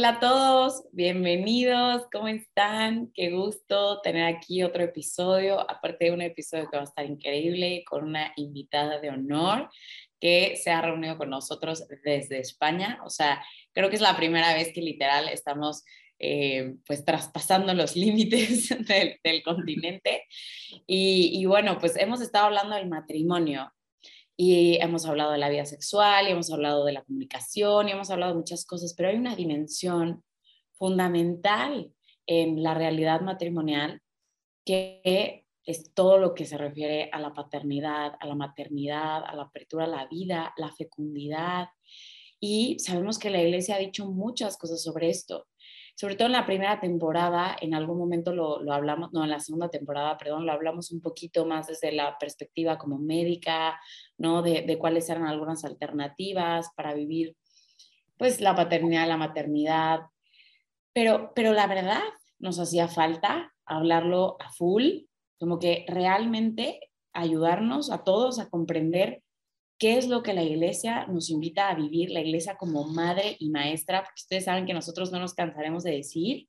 Hola a todos, bienvenidos, ¿cómo están? Qué gusto tener aquí otro episodio, aparte de un episodio que va a estar increíble con una invitada de honor que se ha reunido con nosotros desde España. O sea, creo que es la primera vez que literal estamos eh, pues traspasando los límites del, continente. y bueno, pues hemos estado hablando del matrimonio y hemos hablado de la vida sexual, y hemos hablado de la comunicación, y hemos hablado de muchas cosas, pero hay una dimensión fundamental en la realidad matrimonial que es todo lo que se refiere a la paternidad, a la maternidad, a la apertura a la vida, la fecundidad. Y sabemos que la iglesia ha dicho muchas cosas sobre esto sobre todo en la primera temporada, en algún momento lo, hablamos, no, en la segunda temporada, perdón, lo hablamos un poquito más desde la perspectiva como médica, ¿no? De, de cuáles eran algunas alternativas para vivir, pues, la paternidad, la maternidad. Pero, pero la verdad, nos hacía falta hablarlo a full, como que realmente ayudarnos a todos a comprender qué es lo que la iglesia nos invita a vivir, la iglesia como madre y maestra, porque ustedes saben que nosotros no nos cansaremos de decir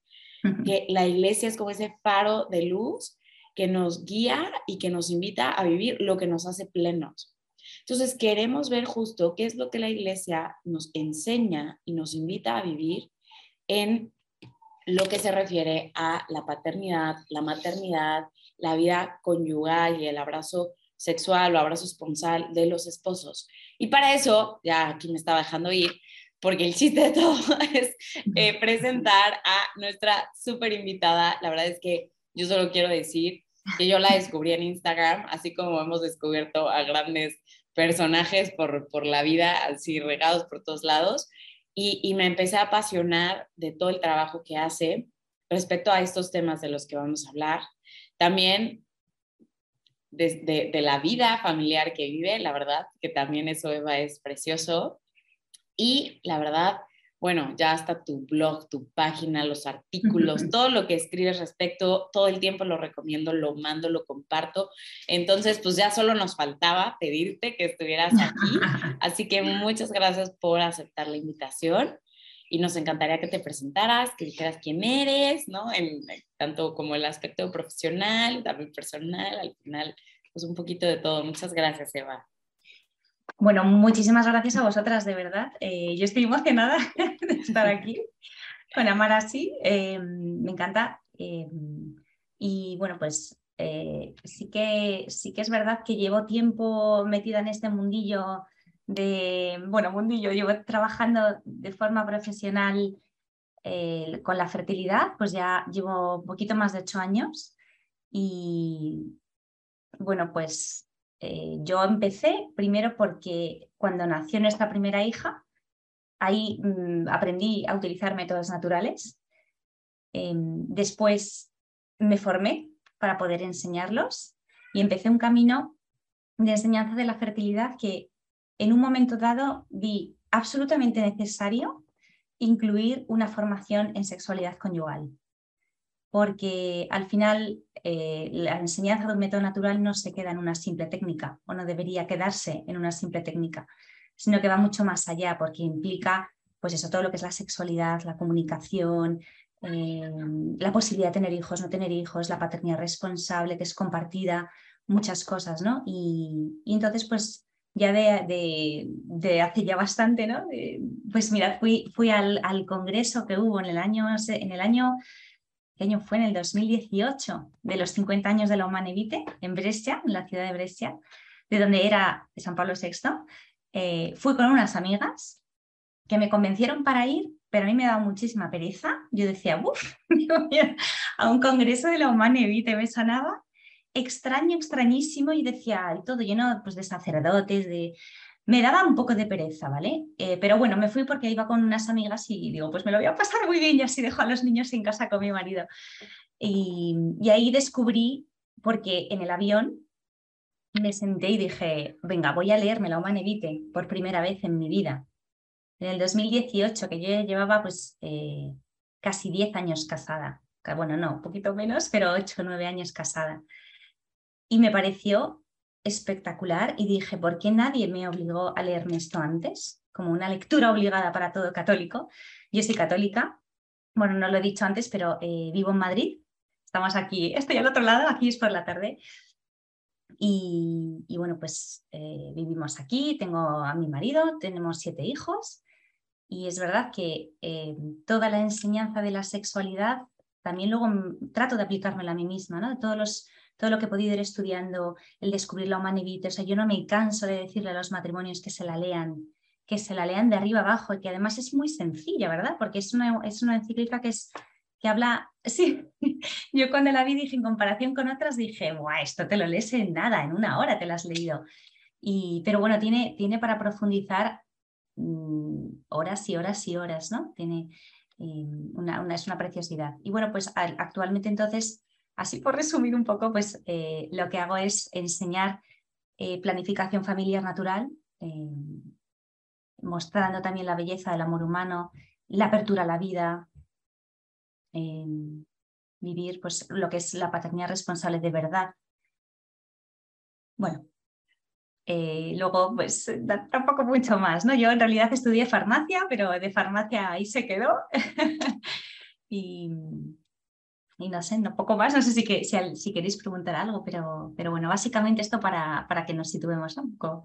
que la iglesia es como ese faro de luz que nos guía y que nos invita a vivir lo que nos hace plenos. Entonces, queremos ver justo qué es lo que la iglesia nos enseña y nos invita a vivir en lo que se refiere a la paternidad, la maternidad, la vida conyugal y el abrazo sexual o abrazo esponsal de los esposos. Y para eso, ya aquí me estaba dejando ir, porque el chiste de todo es eh, presentar a nuestra súper invitada. La verdad es que yo solo quiero decir que yo la descubrí en Instagram, así como hemos descubierto a grandes personajes por, por la vida, así regados por todos lados, y, y me empecé a apasionar de todo el trabajo que hace respecto a estos temas de los que vamos a hablar. También de, la vida familiar que vive, la verdad, que también eso, Eva, es precioso. Y la verdad, bueno, ya hasta tu blog, tu página, los artículos, todo lo que escribes respecto, todo el tiempo lo recomiendo, lo mando, lo comparto. Entonces, pues ya solo nos faltaba pedirte que estuvieras aquí. Así que muchas gracias por aceptar la invitación y nos encantaría que te presentaras, que dijeras quién eres, ¿no? En, tanto como el aspecto profesional, también personal, al final, pues un poquito de todo. Muchas gracias, Eva. Bueno, muchísimas gracias a vosotras, de verdad. Eh, yo estoy emocionada de estar aquí con Amar así. Eh, me encanta. Eh, y bueno, pues sí, que, sí que es verdad que llevo tiempo metida en este mundillo de, bueno, mundillo, llevo trabajando de forma profesional eh, con la fertilidad, pues ya llevo un poquito más de ocho años y bueno, pues eh, yo empecé primero porque cuando nació nuestra primera hija, ahí mm, aprendí a utilizar métodos naturales. Em, después me formé para poder enseñarlos y empecé un camino de enseñanza de la fertilidad que en un momento dado vi absolutamente necesario incluir una formación en sexualidad conyugal, porque al final eh, la enseñanza de un método natural no se queda en una simple técnica o no debería quedarse en una simple técnica, sino que va mucho más allá porque implica pues eso, todo lo que es la sexualidad, la comunicación, eh, la posibilidad de tener hijos, no tener hijos, la paternidad responsable que es compartida, muchas cosas, ¿no? Y, y entonces, pues ya de, de, hace ya bastante, ¿no? pues mira, fui, fui al, al, congreso que hubo en el año, en el año, ¿qué año fue? En el 2018, de los 50 años de la Humane Vitae, en Brescia, en la ciudad de Brescia, de donde era San Pablo VI. Eh, fui con unas amigas que me convencieron para ir, pero a mí me daba muchísima pereza. Yo decía, uff, a un congreso de la Humane Vitae me sonaba extraño, extrañísimo y decía, todo lleno pues, de sacerdotes, de, me daba un poco de pereza, ¿vale? Eh, pero bueno, me fui porque iba con unas amigas y digo, pues me lo voy a pasar muy bien y así dejo a los niños en casa con mi marido. Y, ahí descubrí, porque en el avión me senté y dije, venga, voy a leerme la Humane Vitae por primera vez en mi vida. En el 2018, que yo llevaba pues eh, casi 10 años casada. Bueno, no, un poquito menos, pero 8 o 9 años casada. Y me pareció espectacular y dije, ¿por qué nadie me obligó a leerme esto antes? Como una lectura obligada para todo católico. Yo soy católica, bueno, no lo he dicho antes, pero eh, vivo en Madrid. Estamos aquí, estoy al otro lado, aquí es por la tarde. Y, bueno, pues eh, vivimos aquí, tengo a mi marido, tenemos siete hijos y es verdad que eh, toda la enseñanza de la sexualidad también luego trato de aplicármela a mí misma, ¿no? Todos los todo lo que he podido ir estudiando, el descubrir la humanidad. O sea, yo no me canso de decirle a los matrimonios que se la lean, que se la lean de arriba abajo y que además es muy sencilla, ¿verdad? Porque es una, es una encíclica que, es, que habla, sí, yo cuando la vi dije, en comparación con otras, dije, Buah, esto te lo lees en nada, en una hora te lo has leído. Y, pero bueno, tiene, tiene para profundizar mm, horas y horas y horas, ¿no? Tiene eh, una, una, es una preciosidad. Y bueno, pues actualmente entonces Así por resumir un poco, pues eh, lo que hago es enseñar eh, planificación familiar natural, eh, mostrando también la belleza del amor humano, la apertura a la vida, vivir pues, lo que es la paternidad responsable de verdad. Bueno, luego, pues tampoco mucho más, ¿no? Yo en realidad estudié farmacia, pero de farmacia ahí se quedó. y, y no sé, no poco más, no sé si, que, si, queréis preguntar algo, pero, pero bueno, básicamente esto para, para que nos situemos un poco.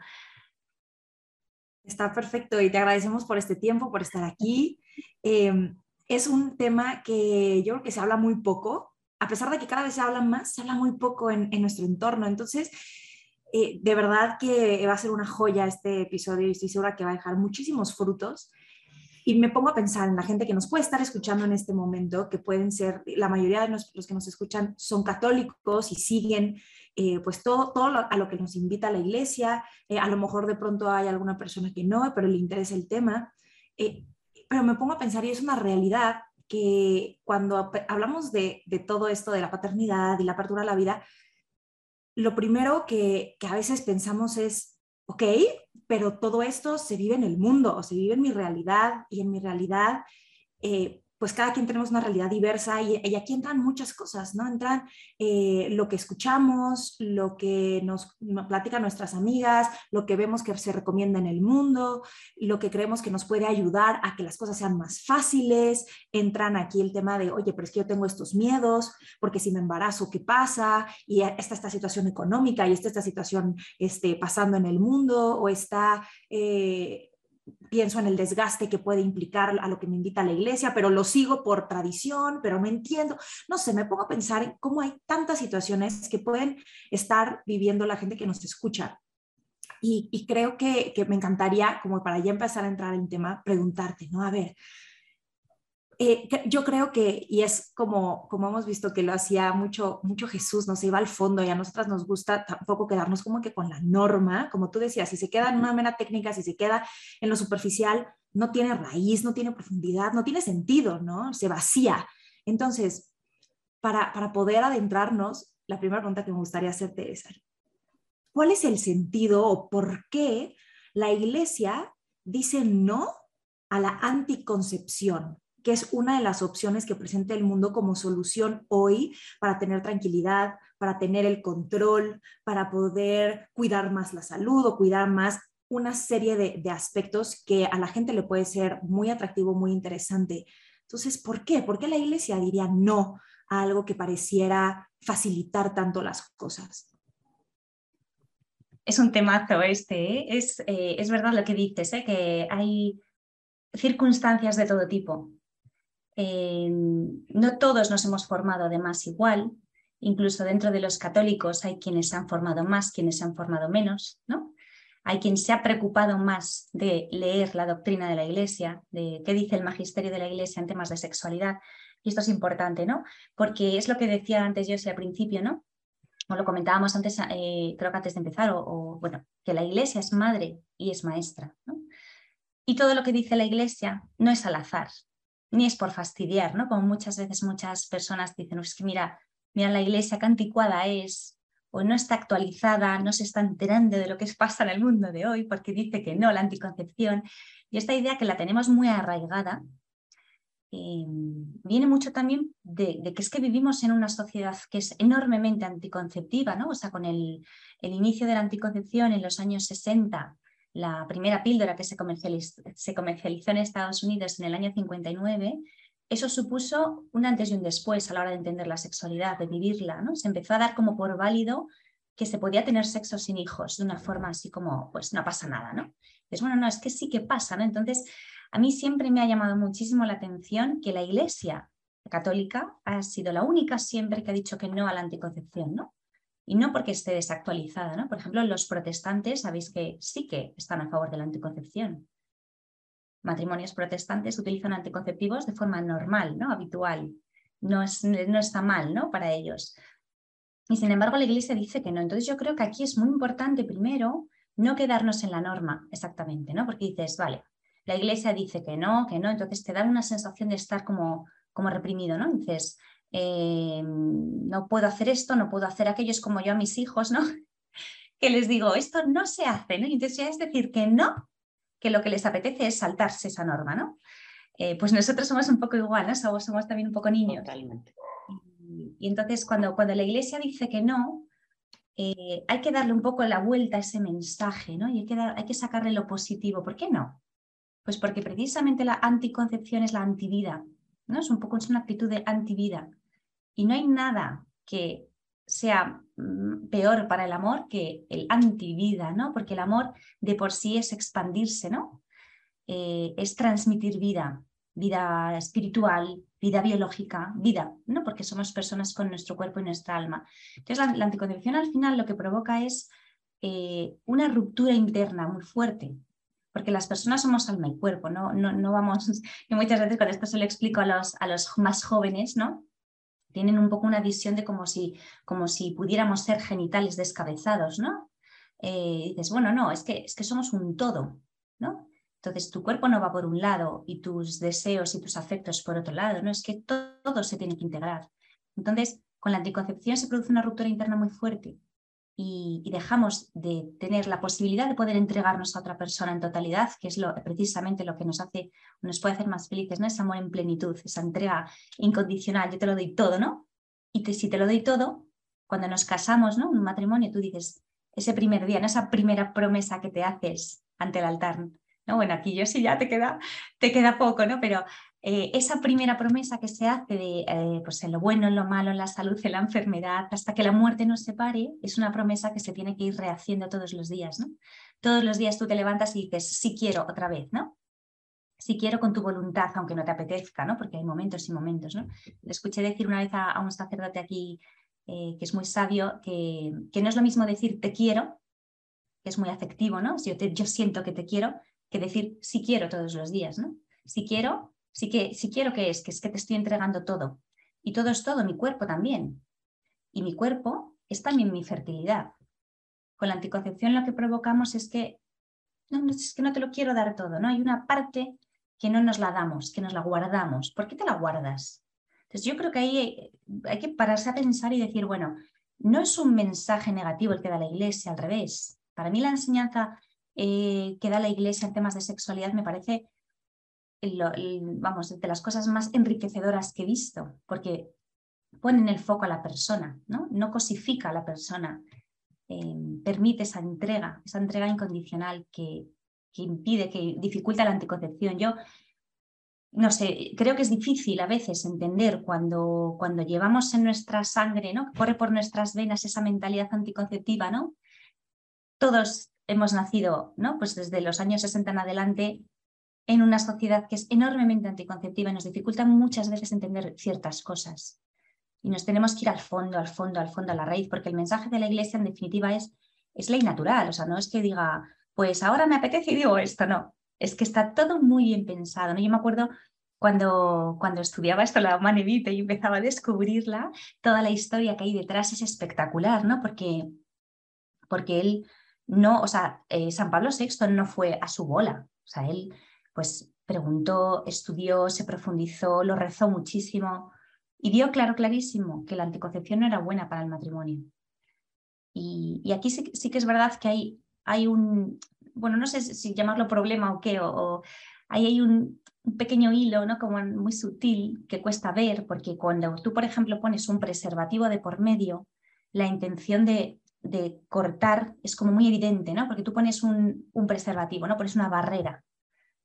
Está perfecto y te agradecemos por este tiempo, por estar aquí. Em, es un tema que yo creo que se habla muy poco, a pesar de que cada vez se habla más, se habla muy poco en, en nuestro entorno. Entonces, eh, de verdad que va a ser una joya este episodio y estoy segura que va a dejar muchísimos frutos. Y me pongo a pensar en la gente que nos puede estar escuchando en este momento, que pueden ser, la mayoría de los, que nos escuchan son católicos y siguen eh, pues todo, todo a lo que nos invita la iglesia. Eh, a lo mejor de pronto hay alguna persona que no, pero le interesa el tema. Eh, pero me pongo a pensar y es una realidad que cuando hablamos de, de, todo esto de la paternidad y la apertura a la vida, lo primero que, que a veces pensamos es, ok, pero todo esto se vive en el mundo, o se vive en mi realidad y en mi realidad eh, pues cada quien tenemos una realidad diversa y, aquí entran muchas cosas, ¿no? Entran eh, lo que escuchamos, lo que nos, platican nuestras amigas, lo que vemos que se recomienda en el mundo, lo que creemos que nos puede ayudar a que las cosas sean más fáciles. Entran aquí el tema de, oye, pero es que yo tengo estos miedos, porque si me embarazo, ¿qué pasa? Y está esta situación económica y está esta situación este, pasando en el mundo o está... Eh, pienso en el desgaste que puede implicar a lo que me invita la iglesia, pero lo sigo por tradición, pero no entiendo. No sé, me pongo a pensar en cómo hay tantas situaciones que pueden estar viviendo la gente que nos escucha. Y, creo que, que, me encantaría, como para ya empezar a entrar en tema, preguntarte, ¿no? A ver, eh, yo creo que, y es como, como hemos visto que lo hacía mucho, mucho Jesús, nos iba al fondo y a nosotras nos gusta tampoco quedarnos como que con la norma, como tú decías, si se queda en una mera técnica, si se queda en lo superficial, no tiene raíz, no tiene profundidad, no tiene sentido, ¿no? Se vacía. Entonces, para, para poder adentrarnos, la primera pregunta que me gustaría hacerte es, ¿cuál es el sentido o por qué la iglesia dice no a la anticoncepción? Que es una de las opciones que presenta el mundo como solución hoy para tener tranquilidad, para tener el control, para poder cuidar más la salud o cuidar más una serie de, aspectos que a la gente le puede ser muy atractivo, muy interesante. Entonces, ¿por qué? ¿Por qué la iglesia diría no a algo que pareciera facilitar tanto las cosas? Es un temazo este, ¿eh? es, eh, es, verdad lo que dices, ¿eh? que hay circunstancias de todo tipo. Eh, no todos nos hemos formado además igual, incluso dentro de los católicos hay quienes se han formado más, quienes se han formado menos, ¿no? Hay quien se ha preocupado más de leer la doctrina de la Iglesia, de qué dice el magisterio de la Iglesia en temas de sexualidad. Y esto es importante, ¿no? Porque es lo que decía antes yo al principio, ¿no? o lo comentábamos antes, eh, creo que antes de empezar, o, bueno, que la iglesia es madre y es maestra. Y todo lo que dice la iglesia no es al azar, ni es por fastidiar, ¿no? Como muchas veces muchas personas dicen, es que mira, mira la iglesia qué anticuada es, o no está actualizada, no se está enterando de lo que pasa en el mundo de hoy, porque dice que no, la anticoncepción. Y esta idea que la tenemos muy arraigada, eh, viene mucho también de, que es que vivimos en una sociedad que es enormemente anticonceptiva, ¿no? O sea, con el, el inicio de la anticoncepción en los años 60, la primera píldora que se comercializó, en Estados Unidos en el año 59, eso supuso un antes y un después a la hora de entender la sexualidad, de vivirla. ¿no? Se empezó a dar como por válido que se podía tener sexo sin hijos de una forma así como, pues no pasa nada, ¿no? Es bueno, no, es que sí que pasa, ¿no? Entonces, a mí siempre me ha llamado muchísimo la atención que la Iglesia católica ha sido la única siempre que ha dicho que no a la anticoncepción, ¿no? Y no porque esté desactualizada. ¿no? Por ejemplo, los protestantes sabéis que sí que están a favor de la anticoncepción. Matrimonios protestantes utilizan anticonceptivos de forma normal, ¿no? habitual. No, es, no está mal ¿no? para ellos. Y sin embargo, la Iglesia dice que no. Entonces yo creo que aquí es muy importante primero no quedarnos en la norma exactamente, ¿no? Porque dices, vale, la Iglesia dice que no, que no, entonces te da una sensación de estar como, como reprimido, ¿no? Dices, eh, no puedo hacer esto, no puedo hacer aquello, es como yo a mis hijos, ¿no? que les digo, esto no se hace, ¿no? Y entonces ya es decir que no, que lo que les apetece es saltarse esa norma, ¿no? Eh, pues nosotros somos un poco igual, ¿no? Somos, también un poco niños. Totalmente. Y, entonces cuando, cuando la iglesia dice que no, eh, hay que darle un poco la vuelta a ese mensaje, ¿no? Y hay que, hay que sacarle lo positivo. ¿Por qué no? Pues porque precisamente la anticoncepción es la antivida, ¿no? Es un poco es una actitud de antivida. Y no hay nada que sea mm, peor para el amor que el antivida, ¿no? Porque el amor de por sí es expandirse, ¿no? Eh, es transmitir vida, vida espiritual, vida biológica, vida, ¿no? Porque somos personas con nuestro cuerpo y nuestra alma. Entonces, la, anticoncepción al final lo que provoca es eh, una ruptura interna muy fuerte porque las personas somos alma y cuerpo, no, no, no vamos, y muchas veces con esto se lo explico a los, a los más jóvenes, ¿no? Tienen un poco una visión de como si, como si pudiéramos ser genitales descabezados, ¿no? Eh, dices, bueno, no, es que, es que somos un todo, ¿no? Entonces tu cuerpo no va por un lado y tus deseos y tus afectos por otro lado, ¿no? Es que todo se tiene que integrar. Entonces, con la anticoncepción se produce una ruptura interna muy fuerte y, dejamos de tener la posibilidad de poder entregarnos a otra persona en totalidad, que es lo, precisamente lo que nos hace, nos puede hacer más felices, ¿no? Ese amor en plenitud, esa entrega incondicional, yo te lo doy todo, ¿no? Y si te lo doy todo, cuando nos casamos, ¿no? Un matrimonio, tú dices, ese primer día, ¿no? esa primera promesa que te haces ante el altar, ¿no? Bueno, aquí yo sí ya te queda, te queda poco, ¿no? Pero eh, esa primera promesa que se hace de eh, pues lo bueno, en lo malo, en la salud, en la enfermedad, hasta que la muerte nos separe, es una promesa que se tiene que ir rehaciendo todos los días, ¿no? Todos los días tú te levantas y dices, sí quiero otra vez, ¿no? Si quiero con tu voluntad, aunque no te apetezca, ¿no? Porque hay momentos y momentos, ¿no? Le escuché decir una vez a, un sacerdote aquí eh, que es muy sabio, que, que, no es lo mismo decir te quiero, que es muy afectivo, ¿no? Yo, yo siento que te quiero, que decir sí quiero todos los días, ¿no? Si quiero, Sí que, si quiero que es, que es que te estoy entregando todo. Y todo es todo, mi cuerpo también. Y mi cuerpo es también mi fertilidad. Con la anticoncepción lo que provocamos es que no, es que no te lo quiero dar todo, ¿no? Hay una parte que no nos la damos, que nos la guardamos. ¿Por qué te la guardas? Entonces yo creo que ahí hay que pararse a pensar y decir, bueno, no es un mensaje negativo el que da la iglesia, al revés. Para mí la enseñanza eh, que da la iglesia en temas de sexualidad me parece vamos, de las cosas más enriquecedoras que he visto, porque ponen el foco a la persona, no, no cosifica a la persona, em, permite esa entrega, esa entrega incondicional que, que impide, que dificulta la anticoncepción. Yo no sé, creo que es difícil a veces entender cuando, cuando llevamos en nuestra sangre, ¿no? Corre por nuestras venas esa mentalidad anticonceptiva, ¿no? Todos hemos nacido, ¿no? Pues desde los años 60 en adelante en una sociedad que es enormemente anticonceptiva y nos dificulta muchas veces entender ciertas cosas. Y nos tenemos que ir al fondo, al fondo, al fondo, a la raíz, porque el mensaje de la Iglesia en definitiva es, es ley natural, o sea, no es que diga, pues ahora me apetece y digo esto, no, es que está todo muy bien pensado. ¿no? Yo me acuerdo cuando, cuando estudiaba esto, la manevita y empezaba a descubrirla, toda la historia que hay detrás es espectacular, ¿no? Porque, porque él no, o sea, eh, San Pablo VI no fue a su bola, o sea, él pues preguntó, estudió, se profundizó, lo rezó muchísimo y vio claro, clarísimo que la anticoncepción no era buena para el matrimonio. Y, aquí sí, que es verdad que hay, hay un, bueno, no sé si llamarlo problema o qué, o, ahí hay un, pequeño hilo, ¿no? Como muy sutil que cuesta ver, porque cuando tú, por ejemplo, pones un preservativo de por medio, la intención de, de cortar es como muy evidente, ¿no? Porque tú pones un, un, preservativo, ¿no? Pones una barrera.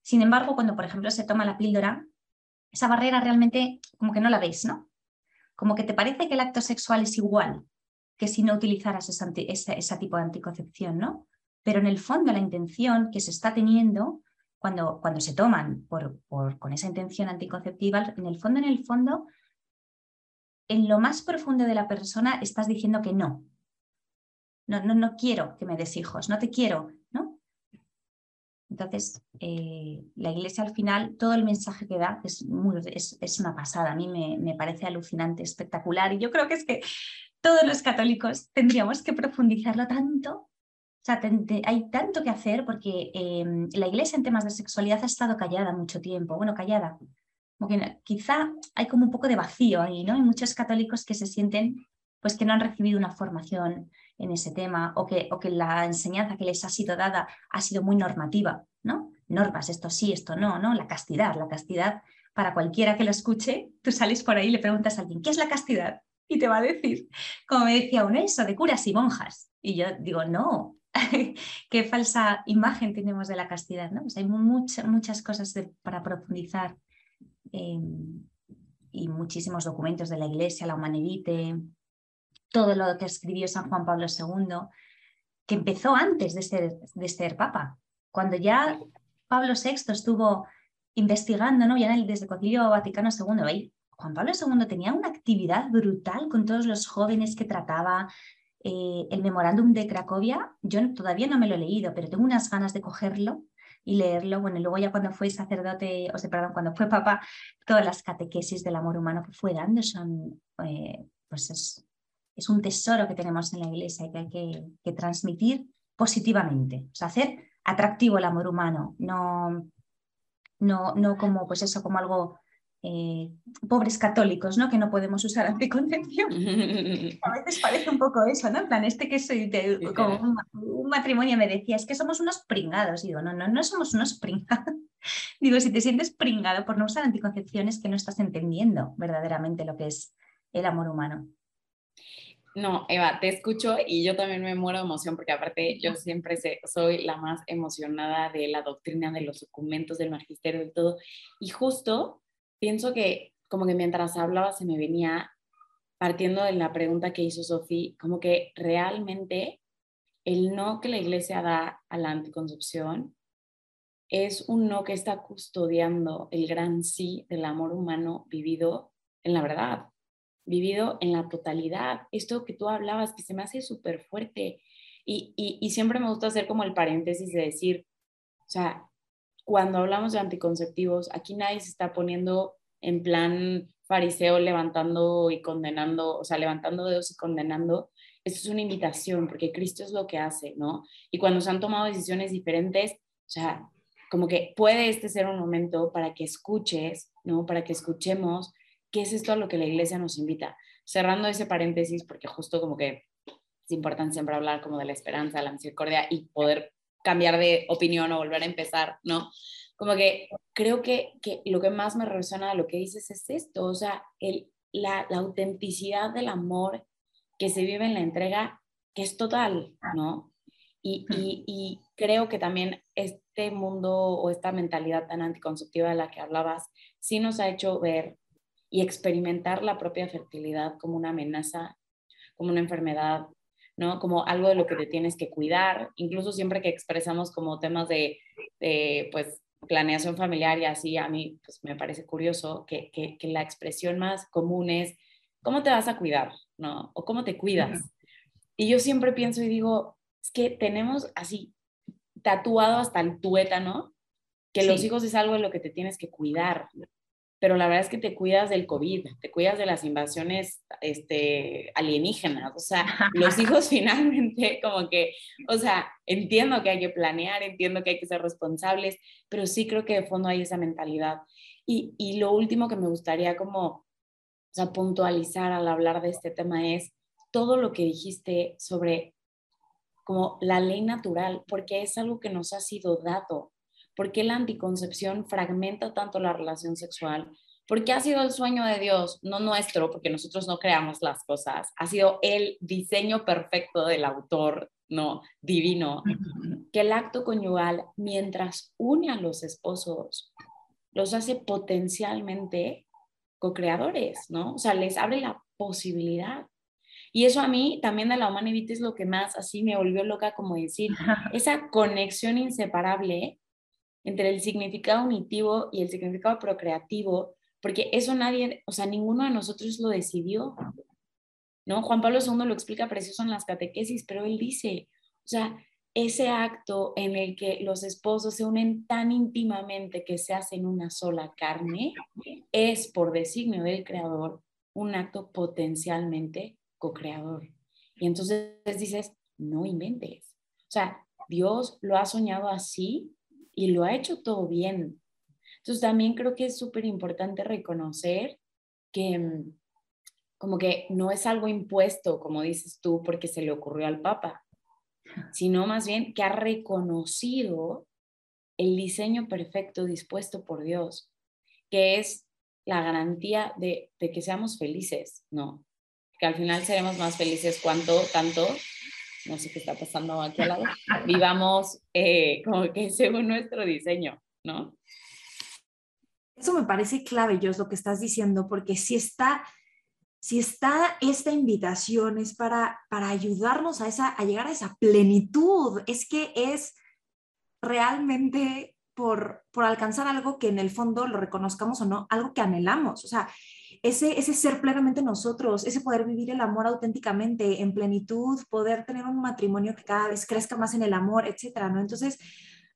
Sin embargo, cuando, por ejemplo, se toma la píldora, esa barrera realmente como que no la ves, ¿no? Como que te parece que el acto sexual es igual que si no utilizaras ese, tipo de anticoncepción, ¿no? Pero en el fondo la intención que se está teniendo cuando, cuando se toman por, por, con esa intención anticonceptiva, en el fondo, en el fondo, en lo más profundo de la persona estás diciendo que no. No, no, no quiero que me des hijos, no te quiero. Entonces, eh, la iglesia al final, todo el mensaje que da es, es, una pasada. A mí me, parece alucinante, espectacular. Y yo creo que es que todos los católicos tendríamos que profundizarlo tanto. O sea, hay tanto que hacer porque em, la iglesia en temas de sexualidad ha estado callada mucho tiempo. Bueno, callada. quizá hay como un poco de vacío ahí, ¿no? Hay muchos católicos que se sienten pues que no han recibido una formación en ese tema o que, o que la enseñanza que les ha sido dada ha sido muy normativa, ¿no? Normas, esto sí, esto no, ¿no? La castidad, la castidad, para cualquiera que lo escuche, tú sales por ahí y le preguntas a alguien, ¿qué es la castidad? Y te va a decir, como me decía uno, eso, de curas y monjas. Y yo digo, no, qué falsa imagen tenemos de la castidad, ¿no? Pues hay muchas cosas para profundizar em, y muchísimos documentos de la Iglesia, la Humanevite, todo lo que escribió San Juan Pablo II, que empezó antes de ser, de ser papa. Cuando ya Pablo VI estuvo investigando, ¿no? ya desde el Concilio Vaticano II, Juan Pablo II tenía una actividad brutal con todos los jóvenes que trataba. Eh, el memorándum de Cracovia, yo todavía no me lo he leído, pero tengo unas ganas de cogerlo y leerlo. Bueno, luego ya cuando fue sacerdote, o sea, perdón, cuando fue papa, todas las catequesis del amor humano que fue dando son, eh, pues es, es un tesoro que tenemos en la iglesia y que hay que, transmitir positivamente, o sea, hacer atractivo el amor humano, no, no, no como, pues eso, como algo eh, pobres católicos, ¿no? Que no podemos usar anticoncepción. A veces parece un poco eso, ¿no? En plan, este que soy de como un, matrimonio me decía, es que somos unos pringados. Digo, no, no, no somos unos pringados. Digo, si te sientes pringado por no usar anticoncepción es que no estás entendiendo verdaderamente lo que es el amor humano. No, Eva, te escucho y yo también me muero de emoción porque aparte yo siempre soy la más emocionada de la doctrina, de los documentos, del magisterio, de todo. Y justo pienso que como que mientras hablaba se me venía partiendo de la pregunta que hizo Sofía, como que realmente el no que la iglesia da a la anticoncepción es un no que está custodiando el gran sí del amor humano vivido en la verdad vivido en la totalidad. Esto que tú hablabas, que se me hace súper fuerte. Y, y, siempre me gusta hacer como el paréntesis de decir, o sea, cuando hablamos de anticonceptivos, aquí nadie se está poniendo en plan fariseo levantando y condenando, o sea, levantando dedos y condenando. Esto es una invitación, porque Cristo es lo que hace, ¿no? Y cuando se han tomado decisiones diferentes, o sea, como que puede este ser un momento para que escuches, ¿no? Para que escuchemos ¿qué es esto a lo que la iglesia nos invita? Cerrando ese paréntesis, porque justo como que es importante siempre hablar como de la esperanza, la misericordia y poder cambiar de opinión o volver a empezar, ¿no? Como que creo que, que lo que más me resuena de lo que dices es esto, o sea, el, la, la autenticidad del amor que se vive en la entrega, que es total, ¿no? Y, hmm. y, y, creo que también este mundo o esta mentalidad tan anticonceptiva de la que hablabas sí nos ha hecho ver y experimentar la propia fertilidad como una amenaza, como una enfermedad, ¿no? Como algo de lo que te tienes que cuidar, incluso siempre que expresamos como temas de, pues, planeación familiar y así, a mí pues, me parece curioso que, que, la expresión más común es, ¿cómo te vas a cuidar? ¿No? O ¿cómo te cuidas? Y yo siempre pienso y digo, es que tenemos así tatuado hasta el tuétano que los hijos es algo de lo que te tienes que cuidar, pero la verdad es que te cuidas del COVID, te cuidas de las invasiones este, alienígenas, o sea, los hijos finalmente como que, o sea, entiendo que hay que planear, entiendo que hay que ser responsables, pero sí creo que de fondo hay esa mentalidad. Y, y lo último que me gustaría como, o sea, puntualizar al hablar de este tema es todo lo que dijiste sobre como la ley natural, porque es algo que nos ha sido dado, ¿Por qué la anticoncepción fragmenta tanto la relación sexual? Porque ha sido el sueño de Dios, no nuestro, porque nosotros no creamos las cosas. Ha sido el diseño perfecto del autor, no divino, que el acto conyugal, mientras une a los esposos, los hace potencialmente co-creadores, ¿no? O sea, les abre la posibilidad. Y eso a mí también de la humanidad es lo que más así me volvió loca, como decir, esa conexión inseparable entre el significado unitivo y el significado procreativo, porque eso nadie, o sea, ninguno de nosotros lo decidió, ¿no? Juan Pablo II lo explica precioso en las catequesis, pero él dice, o sea, ese acto en el que los esposos se unen tan íntimamente que se hacen una sola carne, es por designio del creador un acto potencialmente co-creador. Y entonces dices, no inventes. O sea, Dios lo ha soñado así y lo ha hecho todo bien. Entonces también creo que es súper importante reconocer que mm, como que no es algo impuesto, como dices tú, porque se le ocurrió al Papa, sino más bien que ha reconocido el diseño perfecto dispuesto por Dios, que es la garantía de, de que seamos felices, ¿no? Que al final seremos más felices cuanto, tanto no sé qué está pasando aquí al lado, vivamos eh, como que según nuestro diseño, ¿no? Eso me parece clave, yo es lo que estás diciendo, porque si está, si está esta invitación es para, para ayudarnos a, esa, a llegar a esa plenitud, es que es realmente por, por alcanzar algo que en el fondo lo reconozcamos o no, algo que anhelamos. O sea, ese, ese ser plenamente nosotros, ese poder vivir el amor auténticamente, en plenitud, poder tener un matrimonio que cada vez crezca más en el amor, etcétera, ¿no? Entonces,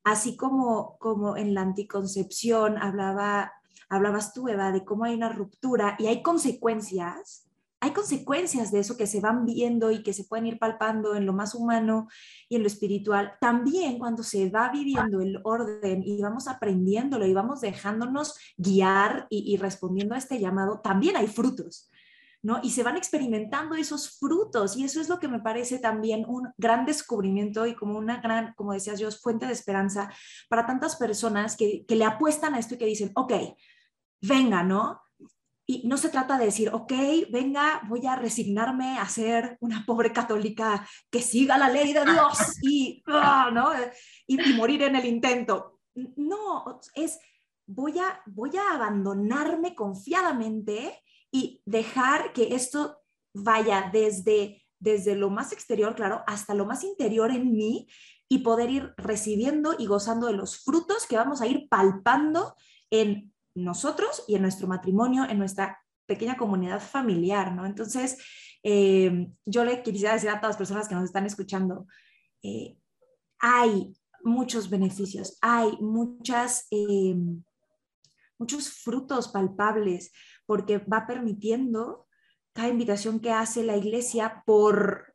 así como, como en la anticoncepción hablaba, hablabas tú, Eva, de cómo hay una ruptura y hay consecuencias, hay consecuencias de eso que se van viendo y que se pueden ir palpando en lo más humano y en lo espiritual. También cuando se va viviendo el orden y vamos aprendiéndolo y vamos dejándonos guiar y, respondiendo a este llamado, también hay frutos. ¿no? Y se van experimentando esos frutos y eso es lo que me parece también un gran descubrimiento y como una gran, como decías yo, fuente de esperanza para tantas personas que, que le apuestan a esto y que dicen, ok, venga, ¿no? Y no se trata de decir, ok, venga, voy a resignarme a ser una pobre católica que siga la ley de Dios y, ah, ¿no? y, morir en el intento. No, es, voy a, voy a abandonarme confiadamente y dejar que esto vaya desde, desde lo más exterior, claro, hasta lo más interior en mí y poder ir recibiendo y gozando de los frutos que vamos a ir palpando en nosotros y en nuestro matrimonio, en nuestra pequeña comunidad familiar, ¿no? Entonces, eh, yo le quisiera decir a todas las personas que nos están escuchando, eh, hay muchos beneficios, hay muchas, eh, muchos frutos palpables, porque va permitiendo cada invitación que hace la iglesia por,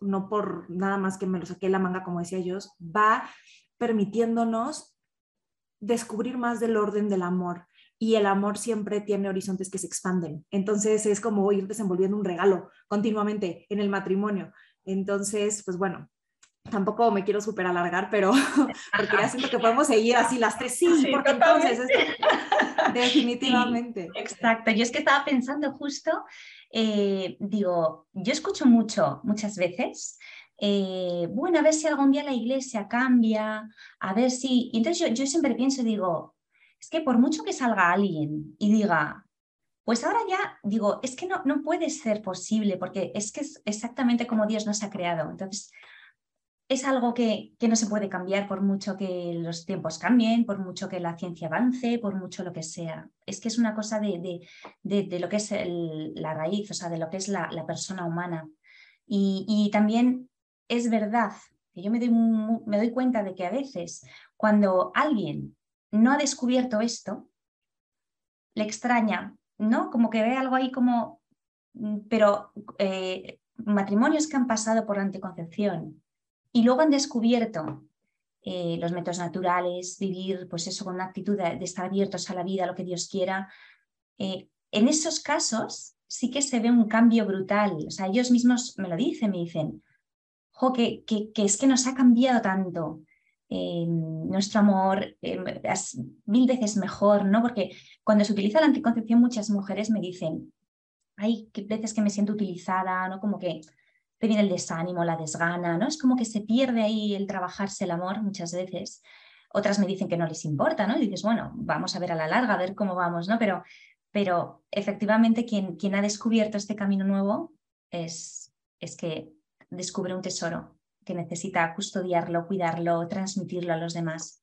no por nada más que me lo saqué la manga, como decía yo, va permitiéndonos descubrir más del orden del amor, y el amor siempre tiene horizontes que se expanden. Entonces es como ir desenvolviendo un regalo continuamente en el matrimonio. Entonces, pues bueno, tampoco me quiero súper alargar, pero porque ya siento que podemos seguir así las tres. Sí, porque entonces, definitivamente. exacto, yo es que estaba pensando justo, eh, digo, yo escucho mucho, muchas veces. Eh, bueno, a ver si algún día la iglesia cambia, a ver si... entonces yo, yo siempre pienso, digo, es que por mucho que salga alguien y diga, pues ahora ya digo, es que no, no puede ser posible porque es que es exactamente como Dios nos ha creado. Entonces, es algo que, no se puede cambiar por mucho que los tiempos cambien, por mucho que la ciencia avance, por mucho lo que sea. Es que es una cosa de, lo que es la raíz, o sea, de lo que es la, persona humana. Y, y, también es verdad que yo me me doy cuenta de que a veces cuando alguien no ha descubierto esto, le extraña, ¿no? Como que ve algo ahí como, mm, pero eh, matrimonios que han pasado por anticoncepción y luego han descubierto eh, los métodos naturales, vivir pues eso con una actitud de, estar abiertos a la vida, a lo que Dios quiera, eh, en esos casos sí que se ve un cambio brutal. O sea, ellos mismos me lo dicen, me dicen, jo, que, que, es que nos ha cambiado tanto. Eh, nuestro amor es mil veces mejor, ¿no? Porque cuando se utiliza la anticoncepción, muchas mujeres me dicen, hay veces que me siento utilizada, ¿no? Como que te viene el desánimo, la desgana, ¿no? Es como que se pierde ahí el trabajarse el amor muchas veces. Otras me dicen que no les importa, ¿no? Y dices, bueno, vamos a ver a la larga, a ver cómo vamos, ¿no? Pero, pero efectivamente quien, quien ha descubierto este camino nuevo es, es que descubre un tesoro que necesita custodiarlo, cuidarlo, transmitirlo a los demás.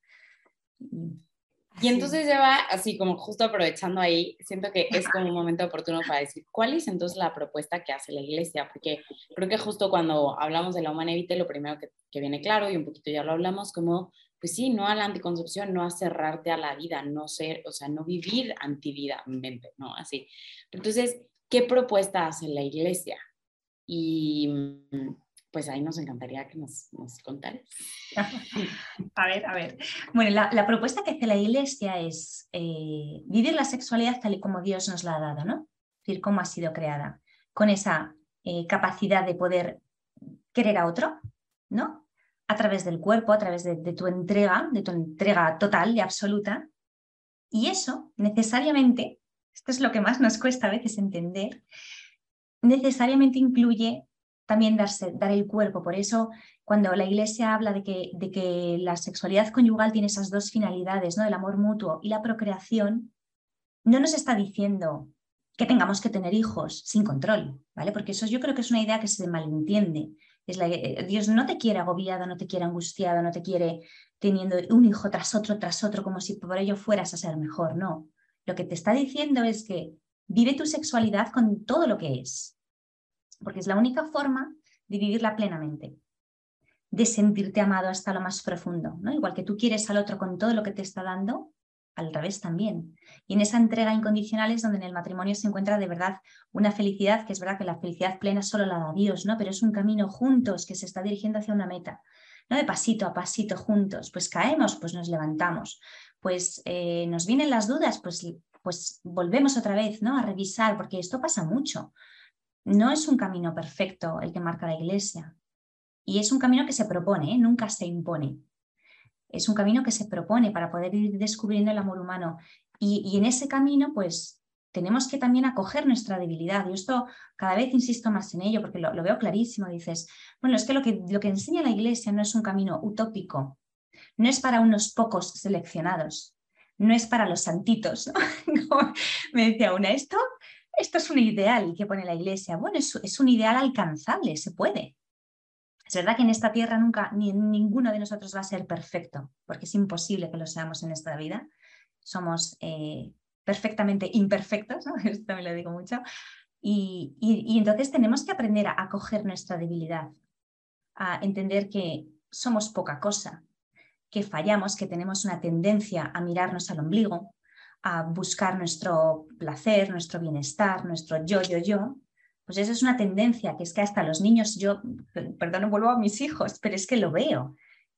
Y entonces lleva, así como justo aprovechando ahí, siento que es como un momento oportuno para decir, ¿cuál es entonces la propuesta que hace la iglesia? Porque creo que justo cuando hablamos de la humana evite, lo primero que, que, viene claro, y un poquito ya lo hablamos, como, pues sí, no a la anticoncepción, no a cerrarte a la vida, no ser, o sea, no vivir antivida, mente, ¿no? Así. Entonces, ¿qué propuesta hace la iglesia? Y pues ahí nos encantaría que nos, nos contaras. a ver, a ver. Bueno, la, propuesta que hace la Iglesia es eh, vivir la sexualidad tal y como Dios nos la ha dado, ¿no? Es decir, cómo ha sido creada, con esa eh, capacidad de poder querer a otro, ¿no? A través del cuerpo, a través de, de tu entrega, de tu entrega total y absoluta. Y eso necesariamente, esto es lo que más nos cuesta a veces entender, necesariamente incluye también darse, dar el cuerpo. Por eso, cuando la Iglesia habla de que, de que la sexualidad conyugal tiene esas dos finalidades, ¿no? el amor mutuo y la procreación, no nos está diciendo que tengamos que tener hijos sin control, ¿vale? Porque eso yo creo que es una idea que se malentiende. Es la, eh, Dios no te quiere agobiado, no te quiere angustiado, no te quiere teniendo un hijo tras otro, tras otro, como si por ello fueras a ser mejor. No. Lo que te está diciendo es que vive tu sexualidad con todo lo que es, porque es la única forma de vivirla plenamente, de sentirte amado hasta lo más profundo, ¿no? Igual que tú quieres al otro con todo lo que te está dando, al revés también. Y en esa entrega incondicional es donde en el matrimonio se encuentra de verdad una felicidad, que es verdad que la felicidad plena solo la da Dios, ¿no? Pero es un camino juntos que se está dirigiendo hacia una meta, ¿no? De pasito a pasito juntos. Pues caemos, pues nos levantamos. Pues eh, nos vienen las dudas, pues, pues volvemos otra vez, ¿no? A revisar, porque esto pasa mucho. No es un camino perfecto el que marca la Iglesia. Y es un camino que se propone, ¿eh? nunca se impone. Es un camino que se propone para poder ir descubriendo el amor humano. Y, en ese camino, pues tenemos que también acoger nuestra debilidad. Yo esto cada vez insisto más en ello porque lo, veo clarísimo. Dices, bueno, es que lo, que lo que enseña la Iglesia no es un camino utópico, no es para unos pocos seleccionados, no es para los santitos. me decía una, esto esto es un ideal que pone la Iglesia. Bueno, es, un ideal alcanzable, se puede. Es verdad que en esta tierra nunca, ni ninguno de nosotros va a ser perfecto, porque es imposible que lo seamos en esta vida. Somos eh, perfectamente imperfectos, esto también lo digo mucho. Y, y, entonces tenemos que aprender a acoger nuestra debilidad, a entender que somos poca cosa, que fallamos, que tenemos una tendencia a mirarnos al ombligo, a buscar nuestro placer, nuestro bienestar, nuestro yo, yo, yo, pues esa es una tendencia que es que hasta los niños, yo, perdón, vuelvo a mis hijos, pero es que lo veo,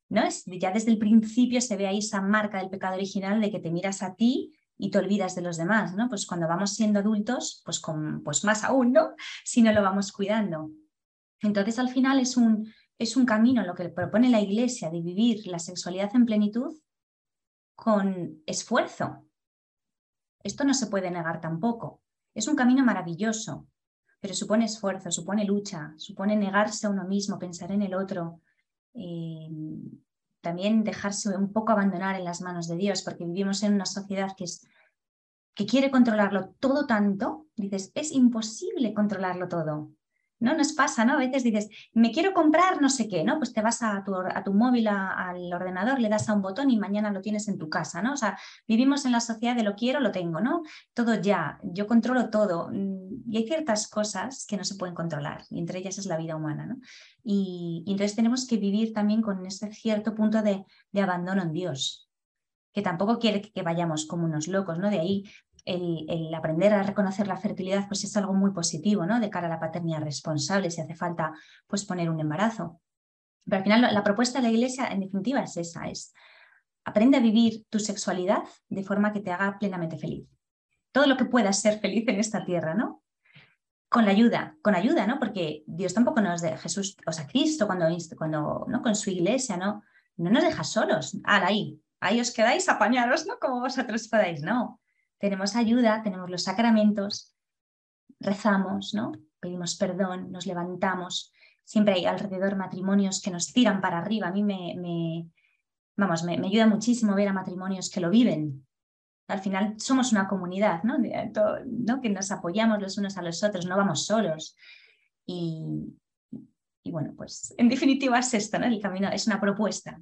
¿no? Es, ya desde el principio se ve ahí esa marca del pecado original de que te miras a ti y te olvidas de los demás, ¿no? Pues cuando vamos siendo adultos, pues, con, pues más aún, ¿no? Si no lo vamos cuidando. Entonces al final es un, es un camino lo que propone la Iglesia de vivir la sexualidad en plenitud con esfuerzo, esto no se puede negar tampoco. Es un camino maravilloso, pero supone esfuerzo, supone lucha, supone negarse a uno mismo, pensar en el otro, eh, también dejarse un poco abandonar en las manos de Dios, porque vivimos en una sociedad que, es, que quiere controlarlo todo tanto, dices, es imposible controlarlo todo. ¿No? Nos pasa, ¿no? A veces dices, me quiero comprar no sé qué, ¿no? Pues te vas a tu, a tu móvil, al ordenador, le das a un botón y mañana lo tienes en tu casa, ¿no? O sea, vivimos en la sociedad de lo quiero, lo tengo, ¿no? Todo ya, yo controlo todo. Mm, y hay ciertas cosas que no se pueden controlar, y entre ellas es la vida humana, ¿no? Y, entonces tenemos que vivir también con ese cierto punto de, de abandono en Dios, que tampoco quiere que vayamos como unos locos, ¿no? De ahí el, aprender a reconocer la fertilidad pues es algo muy positivo, ¿no? De cara a la paternidad responsable, si hace falta pues poner un embarazo. Pero al final la, propuesta de la iglesia en definitiva es esa, es aprende a vivir tu sexualidad de forma que te haga plenamente feliz. Todo lo que puedas ser feliz en esta tierra, ¿no? Con la ayuda, con ayuda, ¿no? Porque Dios tampoco nos deja, Jesús, o sea, Cristo cuando, cuando ¿no? con su iglesia, ¿no? No nos deja solos. ahí, ahí os quedáis, apañaros, ¿no? Como vosotros podáis, no tenemos ayuda, tenemos los sacramentos, rezamos, ¿no? Pedimos perdón, nos levantamos. Siempre hay alrededor matrimonios que nos tiran para arriba. A mí me, vamos, me, ayuda muchísimo ver a matrimonios que lo viven. Al final somos una comunidad, ¿no? ¿no? Que nos apoyamos los unos a los otros, no vamos solos. Y, y bueno, pues en definitiva es esto, ¿no? El camino es una propuesta.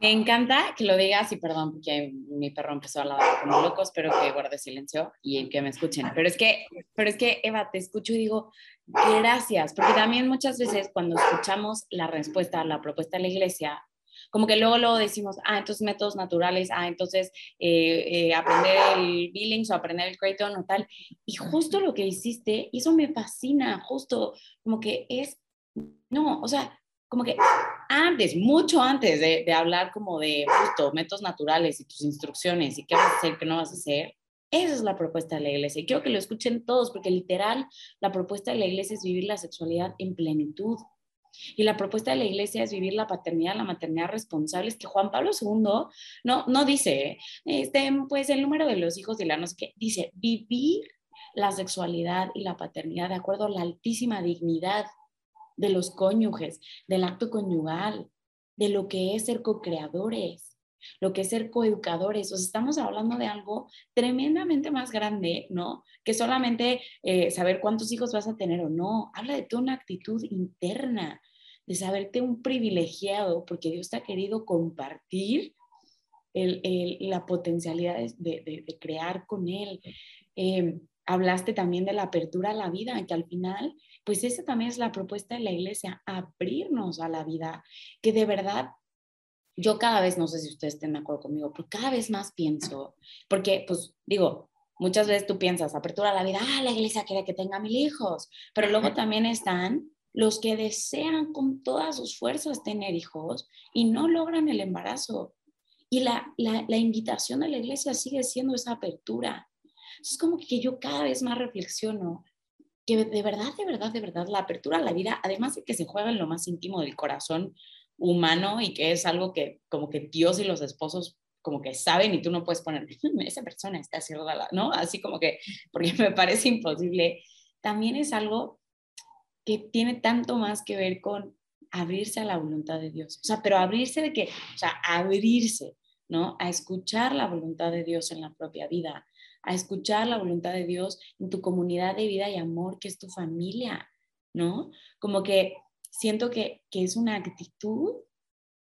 Me encanta que lo digas y perdón, porque mi perro empezó a ladrar como loco, espero que guarde silencio y que me escuchen. Pero es que, pero es que Eva, te escucho y digo, gracias, porque también muchas veces cuando escuchamos la respuesta la propuesta de la iglesia, como que luego luego decimos, ah, entonces métodos naturales, ah, entonces eh, eh, aprender el Billings o aprender el Creighton o tal. Y justo lo que hiciste, y eso me fascina, justo como que es, no, o sea, como que antes, mucho antes de, hablar como de justo métodos naturales y tus instrucciones y qué vas a hacer, qué no vas a hacer, esa es la propuesta de la iglesia. Y quiero que lo escuchen todos, porque literal, la propuesta de la iglesia es vivir la sexualidad en plenitud. Y la propuesta de la iglesia es vivir la paternidad, la maternidad responsable. Es que Juan Pablo II no, no dice, este, pues el número de los hijos y la no sé qué, dice vivir la sexualidad y la paternidad de acuerdo a la altísima dignidad de los cónyuges, del acto conyugal, de lo que es ser co-creadores, lo que es ser coeducadores. O sea, estamos hablando de algo tremendamente más grande, ¿no? Que solamente eh, saber cuántos hijos vas a tener o no. Habla de toda una actitud interna, de saberte un privilegiado, porque Dios te ha querido compartir la potencialidad de, crear con Él. Eh, hablaste también de la apertura a la vida, que al final pues esa también es la propuesta de la iglesia, abrirnos a la vida, que de verdad yo cada vez, no sé si ustedes estén de acuerdo conmigo, pero cada vez más pienso, porque pues digo, muchas veces tú piensas, apertura a la vida, ah, la iglesia quiere que tenga mil hijos, pero luego también están los que desean con todas sus fuerzas tener hijos y no logran el embarazo. Y la, la, la invitación de la iglesia sigue siendo esa apertura. Es como que yo cada vez más reflexiono que de verdad, de verdad, de verdad, la apertura a la vida, además de que se juega en lo más íntimo del corazón humano y que es algo que como que Dios y los esposos como que saben y tú no puedes poner, esa persona está cerrada, ¿no? Así como que, porque me parece imposible, también es algo que tiene tanto más que ver con abrirse a la voluntad de Dios. O sea, pero abrirse de qué? O sea, abrirse, ¿no? A escuchar la voluntad de Dios en la propia vida, a escuchar la voluntad de Dios en tu comunidad de vida y amor, que es tu familia, ¿no? Como que siento que, es una actitud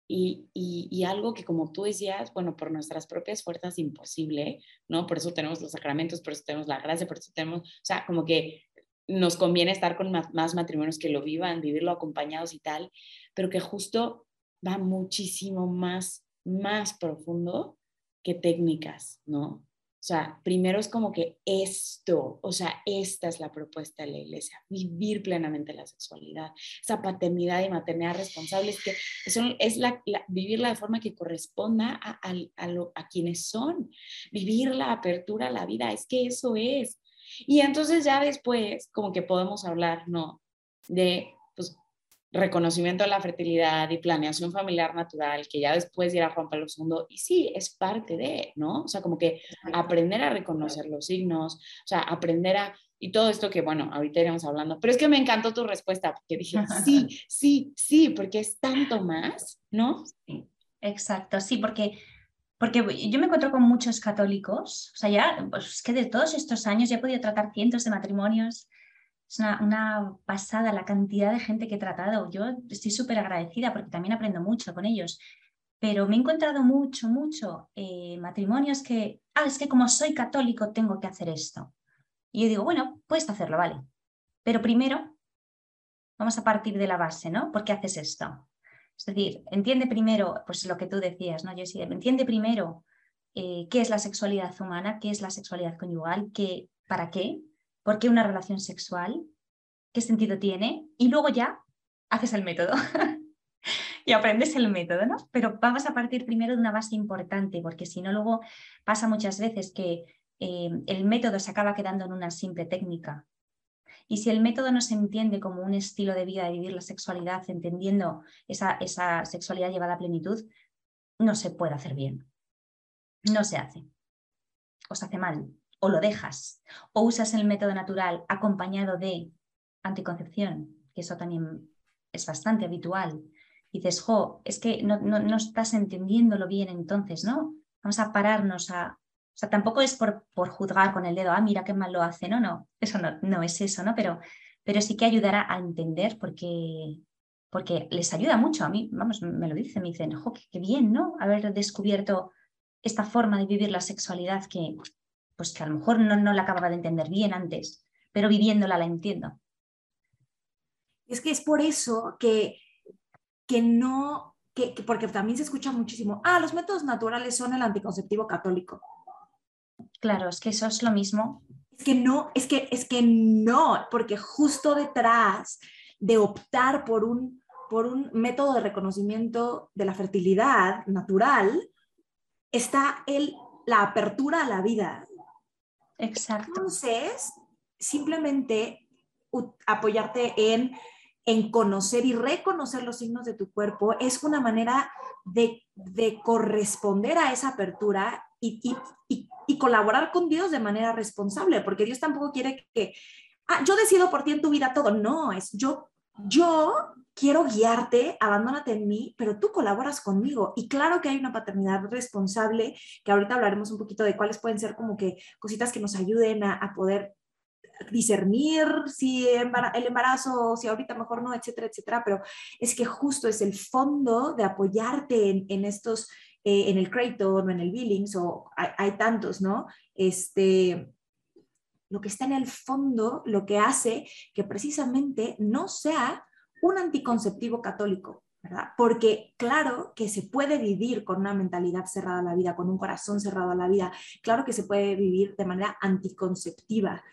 y, y, algo que como tú decías, bueno, por nuestras propias fuerzas imposible, ¿no? Por eso tenemos los sacramentos, por eso tenemos la gracia, por eso tenemos, o sea, como que nos conviene estar con más, más matrimonios que lo vivan, vivirlo acompañados y tal, pero que justo va muchísimo más, más profundo que técnicas, ¿no? O sea, primero es como que esto, o sea, esta es la propuesta de la iglesia, vivir plenamente la sexualidad, esa paternidad y maternidad responsables, que son, es la, vivirla de forma que corresponda a, quienes son, vivir la apertura a la vida, es que eso es. Y entonces ya después, como que podemos hablar, ¿no? De reconocimiento de la fertilidad y planeación familiar natural, que ya después dirá Juan Pablo II, y sí, es parte de, ¿no? O sea, como que aprender a reconocer los signos, o sea, aprender a, y todo esto que, bueno, ahorita iremos hablando, pero es que me encantó tu respuesta, porque dije, sí, sí, sí, porque es tanto más, ¿no? Sí, exacto, sí, porque... Porque yo me encuentro con muchos católicos, o sea, ya, pues es que de todos estos años ya he podido tratar cientos de matrimonios, es una, pasada la cantidad de gente que he tratado. Yo estoy súper agradecida porque también aprendo mucho con ellos. Pero me he encontrado mucho, mucho eh, matrimonios que, ah, es que como soy católico tengo que hacer esto. Y yo digo, bueno, puedes hacerlo, vale. Pero primero vamos a partir de la base, ¿no? ¿Por qué haces esto? Es decir, entiende primero, pues lo que tú decías, ¿no? Yo sí, entiende primero eh, qué es la sexualidad humana, qué es la sexualidad conyugal, qué, para qué, por qué una relación sexual, qué sentido tiene, y luego ya haces el método. y aprendes el método, ¿no? Pero vamos a partir primero de una base importante, porque si no, luego pasa muchas veces que eh, el método se acaba quedando en una simple técnica. Y si el método no se entiende como un estilo de vida de vivir la sexualidad, entendiendo esa, esa sexualidad llevada a plenitud, no se puede hacer bien. No se hace. O se hace mal. O lo dejas. O usas el método natural acompañado de anticoncepción, que eso también es bastante habitual. Y dices, jo, es que no, no, no estás entendiéndolo bien entonces, ¿no? Vamos a pararnos a, o sea, tampoco es por, por, juzgar con el dedo, ah, mira qué mal lo hace, no, no, eso no, no es eso, ¿no? Pero, pero sí que ayudará a entender porque, porque les ayuda mucho. A mí, vamos, me lo dicen, me dicen, jo, qué, bien, ¿no? Haber descubierto esta forma de vivir la sexualidad que, pues que a lo mejor no, no la acababa de entender bien antes, pero viviéndola la entiendo. Es que es por eso que, que no, que, que porque también se escucha muchísimo, ah, los métodos naturales son el anticonceptivo católico. Claro, es que eso es lo mismo. Es que no, es que, es que no, porque justo detrás de optar por un, por un método de reconocimiento de la fertilidad natural está el, la apertura a la vida. Exacto. Entonces, simplemente apoyarte en, en conocer y reconocer los signos de tu cuerpo es una manera de, de corresponder a esa apertura y, y, y, colaborar con Dios de manera responsable, porque Dios tampoco quiere que, ah, yo decido por ti en tu vida todo, no, es yo, yo quiero guiarte, abandónate en mí, pero tú colaboras conmigo. Y claro que hay una paternidad responsable, que ahorita hablaremos un poquito de cuáles pueden ser como que cositas que nos ayuden a, a poder discernir si el embarazo, si ahorita mejor no, etcétera, etcétera, pero es que justo es el fondo de apoyarte en, en estos eh, en el Creighton o en el Billings, o hay, hay, tantos, ¿no? Este, lo que está en el fondo, lo que hace que precisamente no sea un anticonceptivo católico, ¿verdad? Porque claro que se puede vivir con una mentalidad cerrada a la vida, con un corazón cerrado a la vida, claro que se puede vivir de manera anticonceptiva,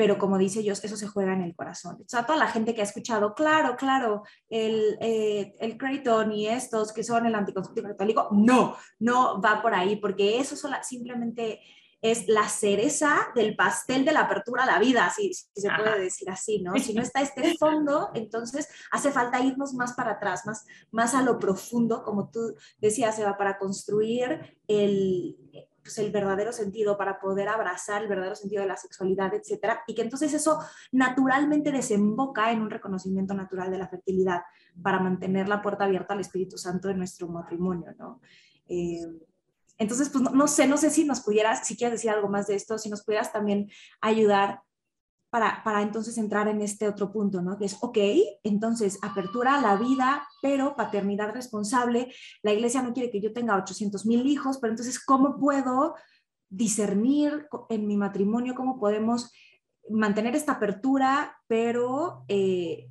pero como dice Dios, eso se juega en el corazón. O sea, toda la gente que ha escuchado, claro, claro, el, eh, el Creighton y estos que son el anticonceptivo católico, no, no va por ahí, porque eso sola, simplemente es la cereza del pastel de la apertura a la vida, si, si se puede decir así, ¿no? Si no está este fondo, entonces hace falta irnos más para atrás, más, más a lo profundo, como tú decías, Eva, para construir el, pues, el verdadero sentido, para poder abrazar el verdadero sentido de la sexualidad, etcétera, y que entonces eso naturalmente desemboca en un reconocimiento natural de la fertilidad para mantener la puerta abierta al Espíritu Santo de nuestro matrimonio, ¿no? Eh, entonces, pues no, sé, no sé si nos pudieras, si quieres decir algo más de esto, si nos pudieras también ayudar para, para, entonces entrar en este otro punto, ¿no? Que es, ok, entonces apertura a la vida, pero paternidad responsable. La iglesia no quiere que yo tenga 800 mil hijos, pero entonces, ¿cómo puedo discernir en mi matrimonio? ¿Cómo podemos mantener esta apertura, pero, eh,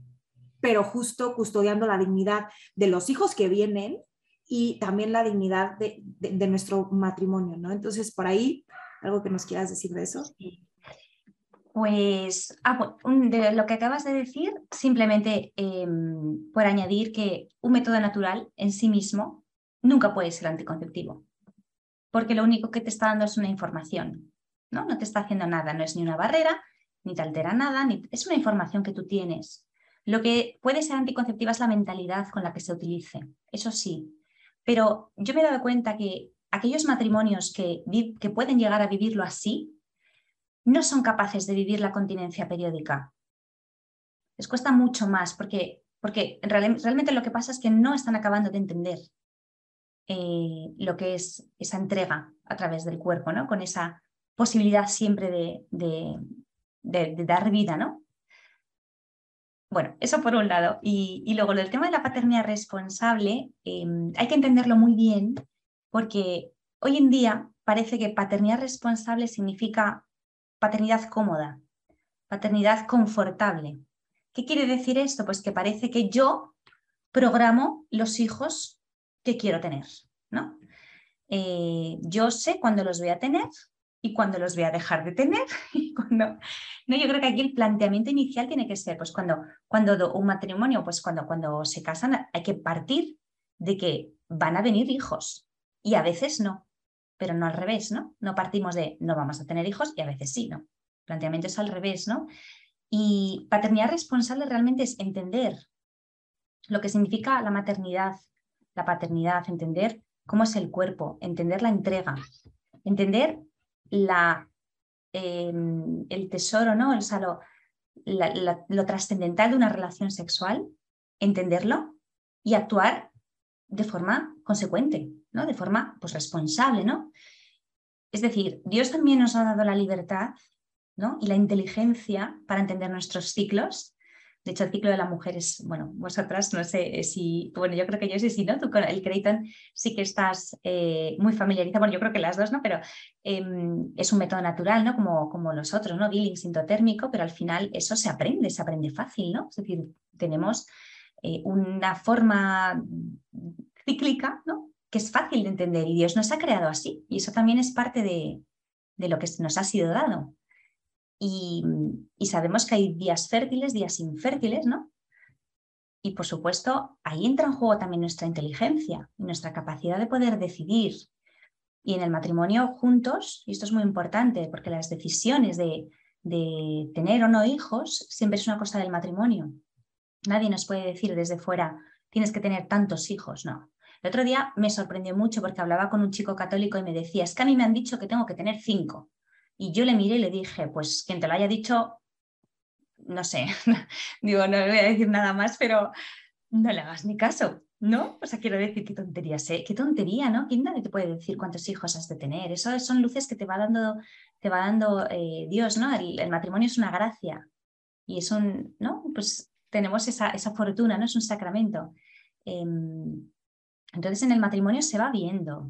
pero justo custodiando la dignidad de los hijos que vienen y también la dignidad de, de, nuestro matrimonio, ¿no? Entonces, por ahí, algo que nos quieras decir de eso. Pues ah, de lo que acabas de decir, simplemente eh, por añadir que un método natural en sí mismo nunca puede ser anticonceptivo, porque lo único que te está dando es una información, ¿no? No te está haciendo nada, no es ni una barrera, ni te altera nada, ni... es una información que tú tienes. Lo que puede ser anticonceptiva es la mentalidad con la que se utilice, eso sí, pero yo me he dado cuenta que aquellos matrimonios que, que pueden llegar a vivirlo así, no son capaces de vivir la continencia periódica. Les cuesta mucho más porque, porque realmente lo que pasa es que no están acabando de entender eh, lo que es esa entrega a través del cuerpo, ¿no? con esa posibilidad siempre de, de, de, dar vida. ¿no? Bueno, eso por un lado. Y, y luego el tema de la paternidad responsable, eh, hay que entenderlo muy bien porque hoy en día parece que paternidad responsable significa paternidad cómoda, paternidad confortable. ¿Qué quiere decir esto? Pues que parece que yo programo los hijos que quiero tener, ¿no? eh, yo sé cuándo los voy a tener y cuándo los voy a dejar de tener. No, yo creo que aquí el planteamiento inicial tiene que ser, pues cuando, cuando un matrimonio, pues cuando, cuando se casan, hay que partir de que van a venir hijos y a veces no, pero no al revés, ¿no? No partimos de no vamos a tener hijos y a veces sí, ¿no? El planteamiento es al revés, ¿no? Y paternidad responsable realmente es entender lo que significa la maternidad, la paternidad, entender cómo es el cuerpo, entender la entrega, entender la, em, el tesoro, ¿no? Lo, lo trascendental de una relación sexual, entenderlo y actuar de forma consecuente, ¿no? De forma pues, responsable, ¿no? Es decir, Dios también nos ha dado la libertad ¿no? y la inteligencia para entender nuestros ciclos de hecho, el ciclo de la mujer es, bueno, vosotras no sé si, bueno, yo creo que yo sí, sí, ¿no? Tú con el Creighton sí que estás eh, muy familiarizada, bueno, yo creo que las dos, ¿no? Pero em, es un método natural, ¿no? Como, como los otros, ¿no? Billing sintotérmico, pero al final eso se aprende, se aprende fácil, ¿no? Es decir, tenemos eh, una forma cíclica, ¿no? Que es fácil de entender y Dios nos ha creado así y eso también es parte de, de lo que nos ha sido dado y, sabemos que hay días fértiles, días infértiles, ¿no? Y por supuesto, ahí entra en juego también nuestra inteligencia nuestra capacidad de poder decidir. Y en el matrimonio juntos, y esto es muy importante, porque las decisiones de, de tener o no hijos siempre es una cosa del matrimonio. Nadie nos puede decir desde fuera, tienes que tener tantos hijos, no. El otro día me sorprendió mucho porque hablaba con un chico católico y me decía, es que a mí me han dicho que tengo que tener cinco. Y yo le miré y le dije, pues quien te lo haya dicho, no sé, digo, no le voy a decir nada más, pero no le hagas ni caso, ¿no? O sea, quiero decir, qué tontería sé, qué tontería, ¿no? ¿Quién nadie te puede decir cuántos hijos has de tener? Eso son luces que te va dando, te va dando eh, Dios, ¿no? El, matrimonio es una gracia y es un, ¿no? Pues tenemos esa, esa fortuna, ¿no? Es un sacramento. Em, entonces en el matrimonio se va viendo,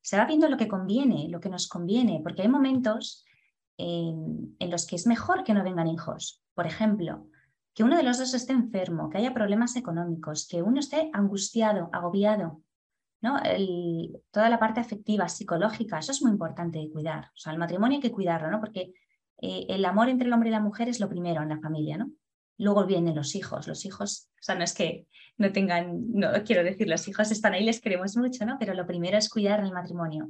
se va viendo lo que conviene, lo que nos conviene, porque hay momentos en, los que es mejor que no vengan hijos. Por ejemplo, que uno de los dos esté enfermo, que haya problemas económicos, que uno esté angustiado, agobiado. ¿no? toda la parte afectiva, psicológica, eso es muy importante de cuidar. O sea, el matrimonio hay que cuidarlo, ¿no? porque eh, el amor entre el hombre y la mujer es lo primero en la familia. ¿no? Luego vienen los hijos. Los hijos, o sea, no es que no tengan, no quiero decir, los hijos están ahí, les queremos mucho, ¿no? pero lo primero es cuidar el matrimonio.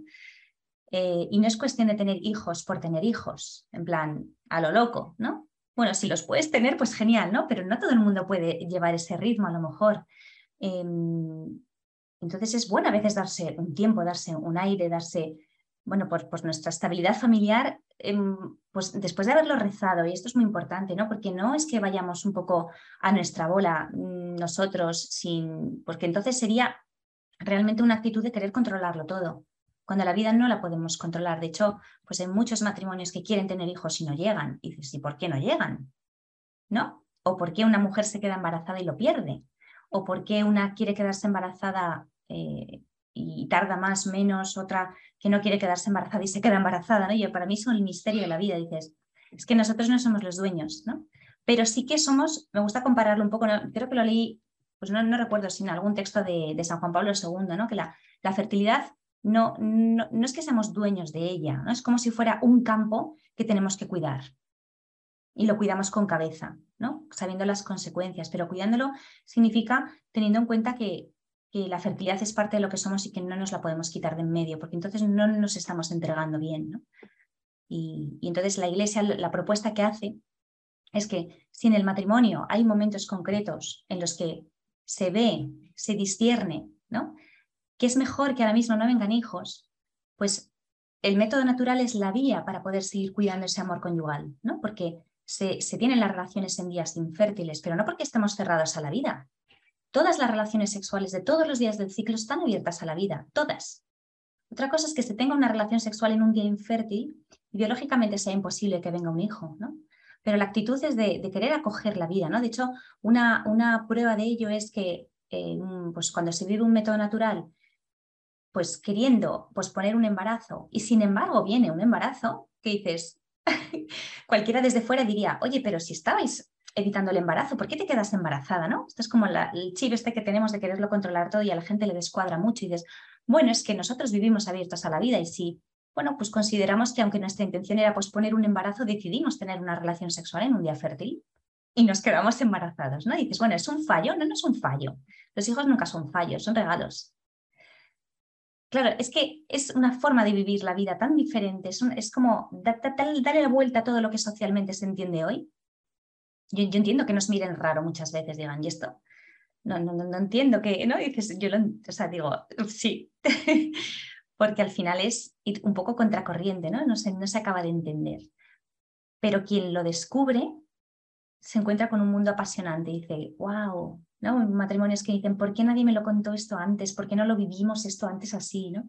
Eh, y no es cuestión de tener hijos por tener hijos, en plan, a lo loco, ¿no? Bueno, si los puedes tener, pues genial, ¿no? Pero no todo el mundo puede llevar ese ritmo a lo mejor. Em, entonces es bueno a veces darse un tiempo, darse un aire, darse, bueno, pues, pues nuestra estabilidad familiar, em, pues después de haberlo rezado, y esto es muy importante, ¿no? Porque no es que vayamos un poco a nuestra bola mm, nosotros sin, porque entonces sería realmente una actitud de querer controlarlo todo cuando la vida no la podemos controlar. De hecho, pues hay muchos matrimonios que quieren tener hijos y no llegan. Y dices, ¿y por qué no llegan? ¿No? ¿O por qué una mujer se queda embarazada y lo pierde? ¿O por qué una quiere quedarse embarazada eh, y tarda más, menos, otra que no quiere quedarse embarazada y se queda embarazada? ¿no? Y para mí son el misterio de la vida. Dices, es que nosotros no somos los dueños, ¿no? Pero sí que somos, me gusta compararlo un poco, creo que lo leí, pues no, no recuerdo si en algún texto de, de San Juan Pablo II, ¿no? que la, la fertilidad no, no, es que seamos dueños de ella, ¿no? es como si fuera un campo que tenemos que cuidar. Y lo cuidamos con cabeza, ¿no? sabiendo las consecuencias, pero cuidándolo significa teniendo en cuenta que, la fertilidad es parte de lo que somos y que no nos la podemos quitar de en medio, porque entonces no nos estamos entregando bien. Y, y entonces la Iglesia, la propuesta que hace es que si en el matrimonio hay momentos concretos en los que se ve, se discierne, ¿no? Que es mejor que ahora mismo no vengan hijos, pues el método natural es la vía para poder seguir cuidando ese amor conyugal, ¿no? Porque se, tienen las relaciones en días infértiles, pero no porque estemos cerrados a la vida. Todas las relaciones sexuales de todos los días del ciclo están abiertas a la vida, todas. Otra cosa es que se tenga una relación sexual en un día infértil y biológicamente sea imposible que venga un hijo, ¿no? Pero la actitud es de, querer acoger la vida, ¿no? De hecho, una, una prueba de ello es que eh, pues cuando se vive un método natural pues queriendo posponer un embarazo y sin embargo viene un embarazo, que dices, cualquiera desde fuera diría, oye, pero si estabais evitando el embarazo, ¿por qué te quedas embarazada? ¿no? Esto es como el chip este que tenemos de quererlo controlar todo y a la gente le descuadra mucho y dices, bueno, es que nosotros vivimos abiertos a la vida y si, bueno, pues consideramos que aunque nuestra intención era posponer un embarazo, decidimos tener una relación sexual en un día fértil y nos quedamos embarazados, ¿no? Y dices, bueno, ¿es un fallo? No, no es un fallo. Los hijos nunca son fallos, son regalos. Claro, es que es una forma de vivir la vida tan diferente, es, como darle la vuelta a todo lo que socialmente se entiende hoy. Yo, entiendo que nos miren raro muchas veces, digan, ¿y esto? No, no, no, entiendo que, ¿no? dices, yo lo, o sea, digo, sí, porque al final es ir un poco contracorriente, ¿no? No se, no se acaba de entender. Pero quien lo descubre se encuentra con un mundo apasionante y dice, wow, Matrimonios que dicen, ¿por qué nadie me lo contó esto antes? ¿Por qué no lo vivimos esto antes así? ¿no?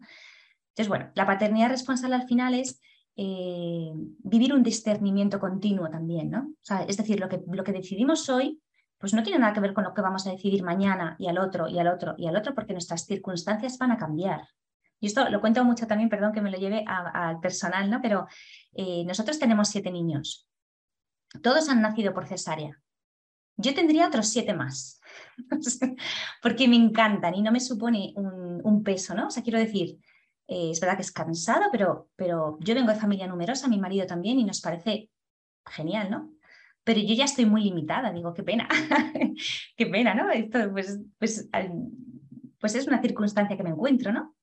Entonces, bueno, la paternidad responsable al final es eh, vivir un discernimiento continuo también, ¿no? es decir, lo que, lo que decidimos hoy, pues no tiene nada que ver con lo que vamos a decidir mañana y al otro y al otro y al otro, porque nuestras circunstancias van a cambiar. Y esto lo cuento mucho también, perdón que me lo lleve al personal, ¿no? Pero eh, nosotros tenemos siete niños. Todos han nacido por cesárea. Yo tendría otros siete más, porque me encantan y no me supone un, peso, ¿no? O sea, quiero decir, eh, es verdad que es cansado, pero, pero yo vengo de familia numerosa, mi marido también, y nos parece genial, ¿no? Pero yo ya estoy muy limitada, digo, qué pena, qué pena, ¿no? Esto, pues, pues, pues, es una circunstancia que me encuentro, ¿no?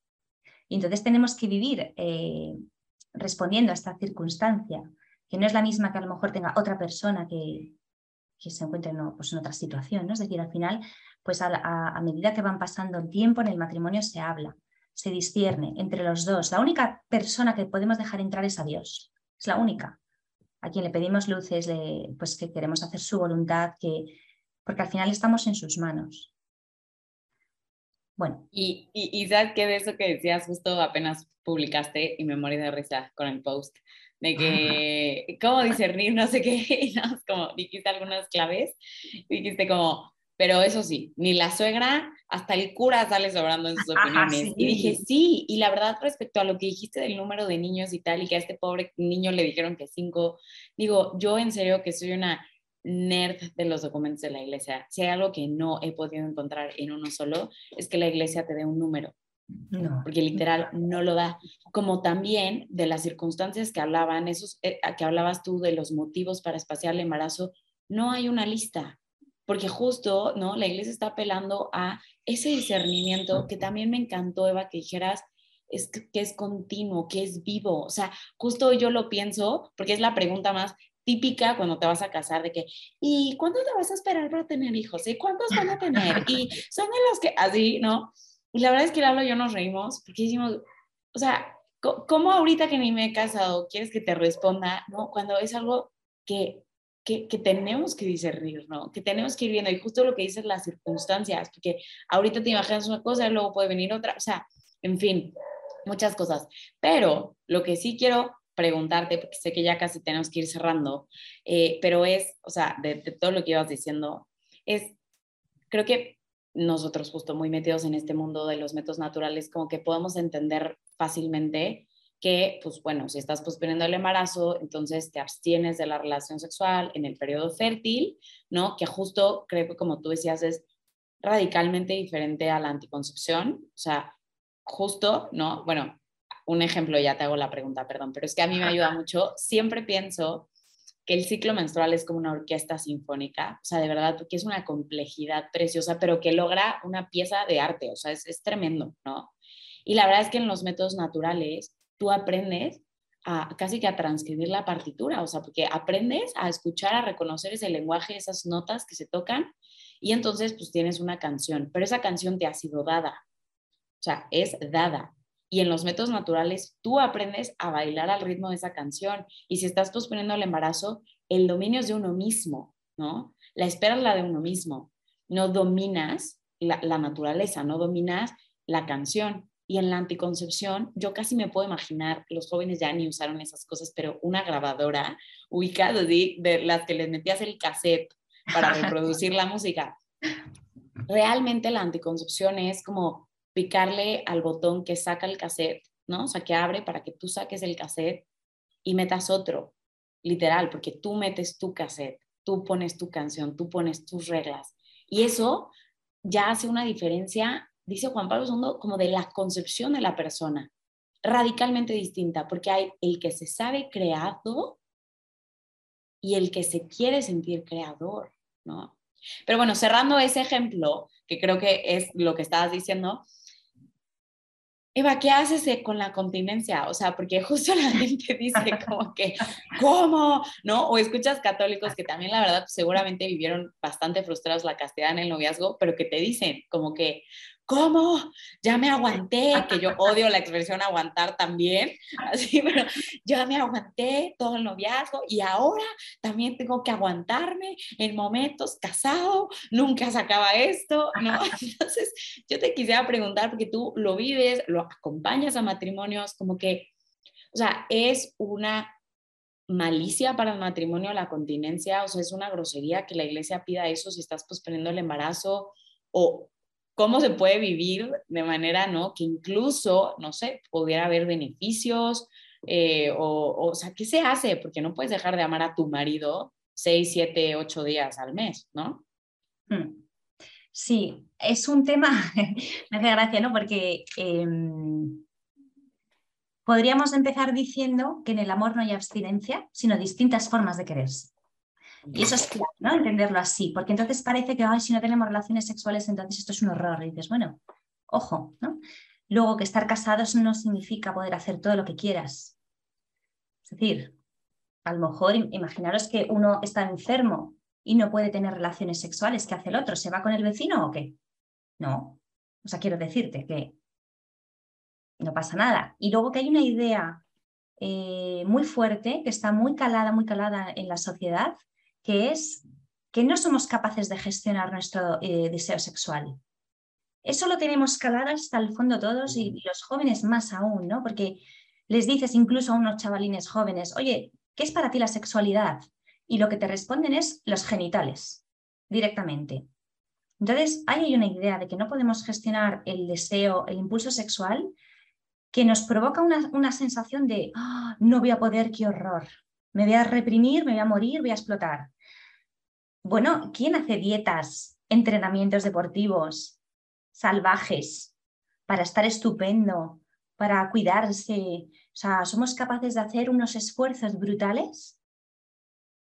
Y entonces tenemos que vivir eh, respondiendo a esta circunstancia, que no es la misma que a lo mejor tenga otra persona que, que se encuentren pues, en otra situación. Es decir, al final, pues a, medida que van pasando el tiempo en el matrimonio se habla, se discierne entre los dos. La única persona que podemos dejar entrar es a Dios, es la única. A quien le pedimos luces, pues que queremos hacer su voluntad, que, porque al final estamos en sus manos. Bueno. Y, y, sabes que de eso que decías, justo apenas publicaste y me morí de risa con el post de que, ¿cómo discernir? No sé qué, y no, como dijiste algunas claves, dijiste como, pero eso sí, ni la suegra, hasta el cura sale sobrando en sus opiniones. Y dije, sí, y la verdad respecto a lo que dijiste del número de niños y tal, y que a este pobre niño le dijeron que cinco, digo, yo en serio que soy una nerd de los documentos de la iglesia. Si hay algo que no he podido encontrar en uno solo, es que la iglesia te dé un número. No. Porque literal no lo da. Como también de las circunstancias que hablaban, esos eh, que hablabas tú de los motivos para espaciar el embarazo, no hay una lista. Porque justo, ¿no? La iglesia está apelando a ese discernimiento que también me encantó, Eva, que dijeras, es que, es continuo, que es vivo. O sea, justo yo lo pienso, porque es la pregunta más típica cuando te vas a casar de que, ¿y cuándo te vas a esperar para tener hijos? ¿Y cuántos van a tener? Y son de los que, así, ¿no? Y la verdad es que Lalo y yo nos reímos porque decimos, o sea, ¿cómo ahorita que ni me he casado quieres que te responda, ¿no? Cuando es algo que, que, tenemos que discernir, ¿no? Que tenemos que ir viendo. Y justo lo que dices, las circunstancias, porque ahorita te imaginas una cosa y luego puede venir otra, o sea, en fin, muchas cosas. Pero lo que sí quiero preguntarte, porque sé que ya casi tenemos que ir cerrando, eh, pero es, o sea, de todo lo que ibas diciendo, es, creo que nosotros justo muy metidos en este mundo de los métodos naturales, como que podemos entender fácilmente que, pues bueno, si estás posponiendo el embarazo, entonces te abstienes de la relación sexual en el periodo fértil, ¿no? Que justo creo que como tú decías es radicalmente diferente a la anticoncepción, o sea, justo, ¿no? Bueno, un ejemplo, ya te hago la pregunta, perdón, pero es que a mí me ayuda mucho, siempre pienso que el ciclo menstrual es como una orquesta sinfónica, o sea, de verdad, que es una complejidad preciosa, pero que logra una pieza de arte, o sea, es, es tremendo, ¿no? Y la verdad es que en los métodos naturales tú aprendes a casi que a transcribir la partitura, o sea, porque aprendes a escuchar, a reconocer ese lenguaje, esas notas que se tocan, y entonces pues tienes una canción, pero esa canción te ha sido dada, o sea, es dada. Y en los métodos naturales tú aprendes a bailar al ritmo de esa canción. Y si estás posponiendo el embarazo, el dominio es de uno mismo, ¿no? La espera es la de uno mismo. No dominas la, naturaleza, no dominas la canción. Y en la anticoncepción, yo casi me puedo imaginar, los jóvenes ya ni usaron esas cosas, pero una grabadora ubicada de, de las que les metías el cassette para reproducir la música. Realmente la anticoncepción es como picarle al botón que saca el cassette, ¿no? O sea, que abre para que tú saques el cassette y metas otro, literal, porque tú metes tu cassette, tú pones tu canción, tú pones tus reglas. Y eso ya hace una diferencia dice Juan Pablo II, como de la concepción de la persona, radicalmente distinta, porque hay el que se sabe creado y el que se quiere sentir creador, ¿no? Pero bueno, cerrando ese ejemplo, que creo que es lo que estabas diciendo, Eva, ¿qué haces eh, con la continencia? O sea, porque justo la gente dice como que, ¿cómo? ¿No? O escuchas católicos que también, la verdad, seguramente vivieron bastante frustrados la castidad en el noviazgo, pero que te dicen como que, ¿cómo? Ya me aguanté, que yo odio la expresión aguantar también, así, pero ya me aguanté todo el noviazgo y ahora también tengo que aguantarme en momentos casado, nunca se acaba esto, ¿no? Entonces, yo te quisiera preguntar, porque tú lo vives, lo acompañas a matrimonios, como que, o sea, es una malicia para el matrimonio la continencia, o sea, es una grosería que la iglesia pida eso si estás posponiendo el embarazo o cómo se puede vivir de manera, ¿no? Que incluso, no sé, pudiera haber beneficios, eh, o, o, sea, ¿qué se hace? Porque no puedes dejar de amar a tu marido seis, siete, ocho días al mes, ¿no? Hmm. Sí, es un tema, me hace gracia, ¿no? Porque em, podríamos empezar diciendo que en el amor no hay abstinencia, sino distintas formas de quererse. Y eso es claro, ¿no? Entenderlo así, porque entonces parece que Ay, si no tenemos relaciones sexuales, entonces esto es un horror. Dices, bueno, ojo, ¿no? Luego que estar casados no significa poder hacer todo lo que quieras. Es decir, a lo mejor imaginaros que uno está enfermo y no puede tener relaciones sexuales, ¿qué hace el otro? ¿Se va con el vecino o qué? No. O sea, quiero decirte que no pasa nada. Y luego que hay una idea eh, muy fuerte, que está muy calada, muy calada en la sociedad, que es que no somos capaces de gestionar nuestro eh, deseo sexual. Eso lo tenemos calado hasta el fondo todos y, los jóvenes más aún, ¿no? Porque les dices incluso a unos chavalines jóvenes, oye, ¿qué es para ti la sexualidad? Y lo que te responden es los genitales, directamente. Entonces, hay una idea de que no podemos gestionar el deseo, el impulso sexual, que nos provoca una, una sensación de, ah, no voy a poder, qué horror, me voy a reprimir, me voy a morir, voy a explotar. Bueno, ¿quién hace dietas, entrenamientos deportivos salvajes para estar estupendo, para cuidarse? O sea, ¿somos capaces de hacer unos esfuerzos brutales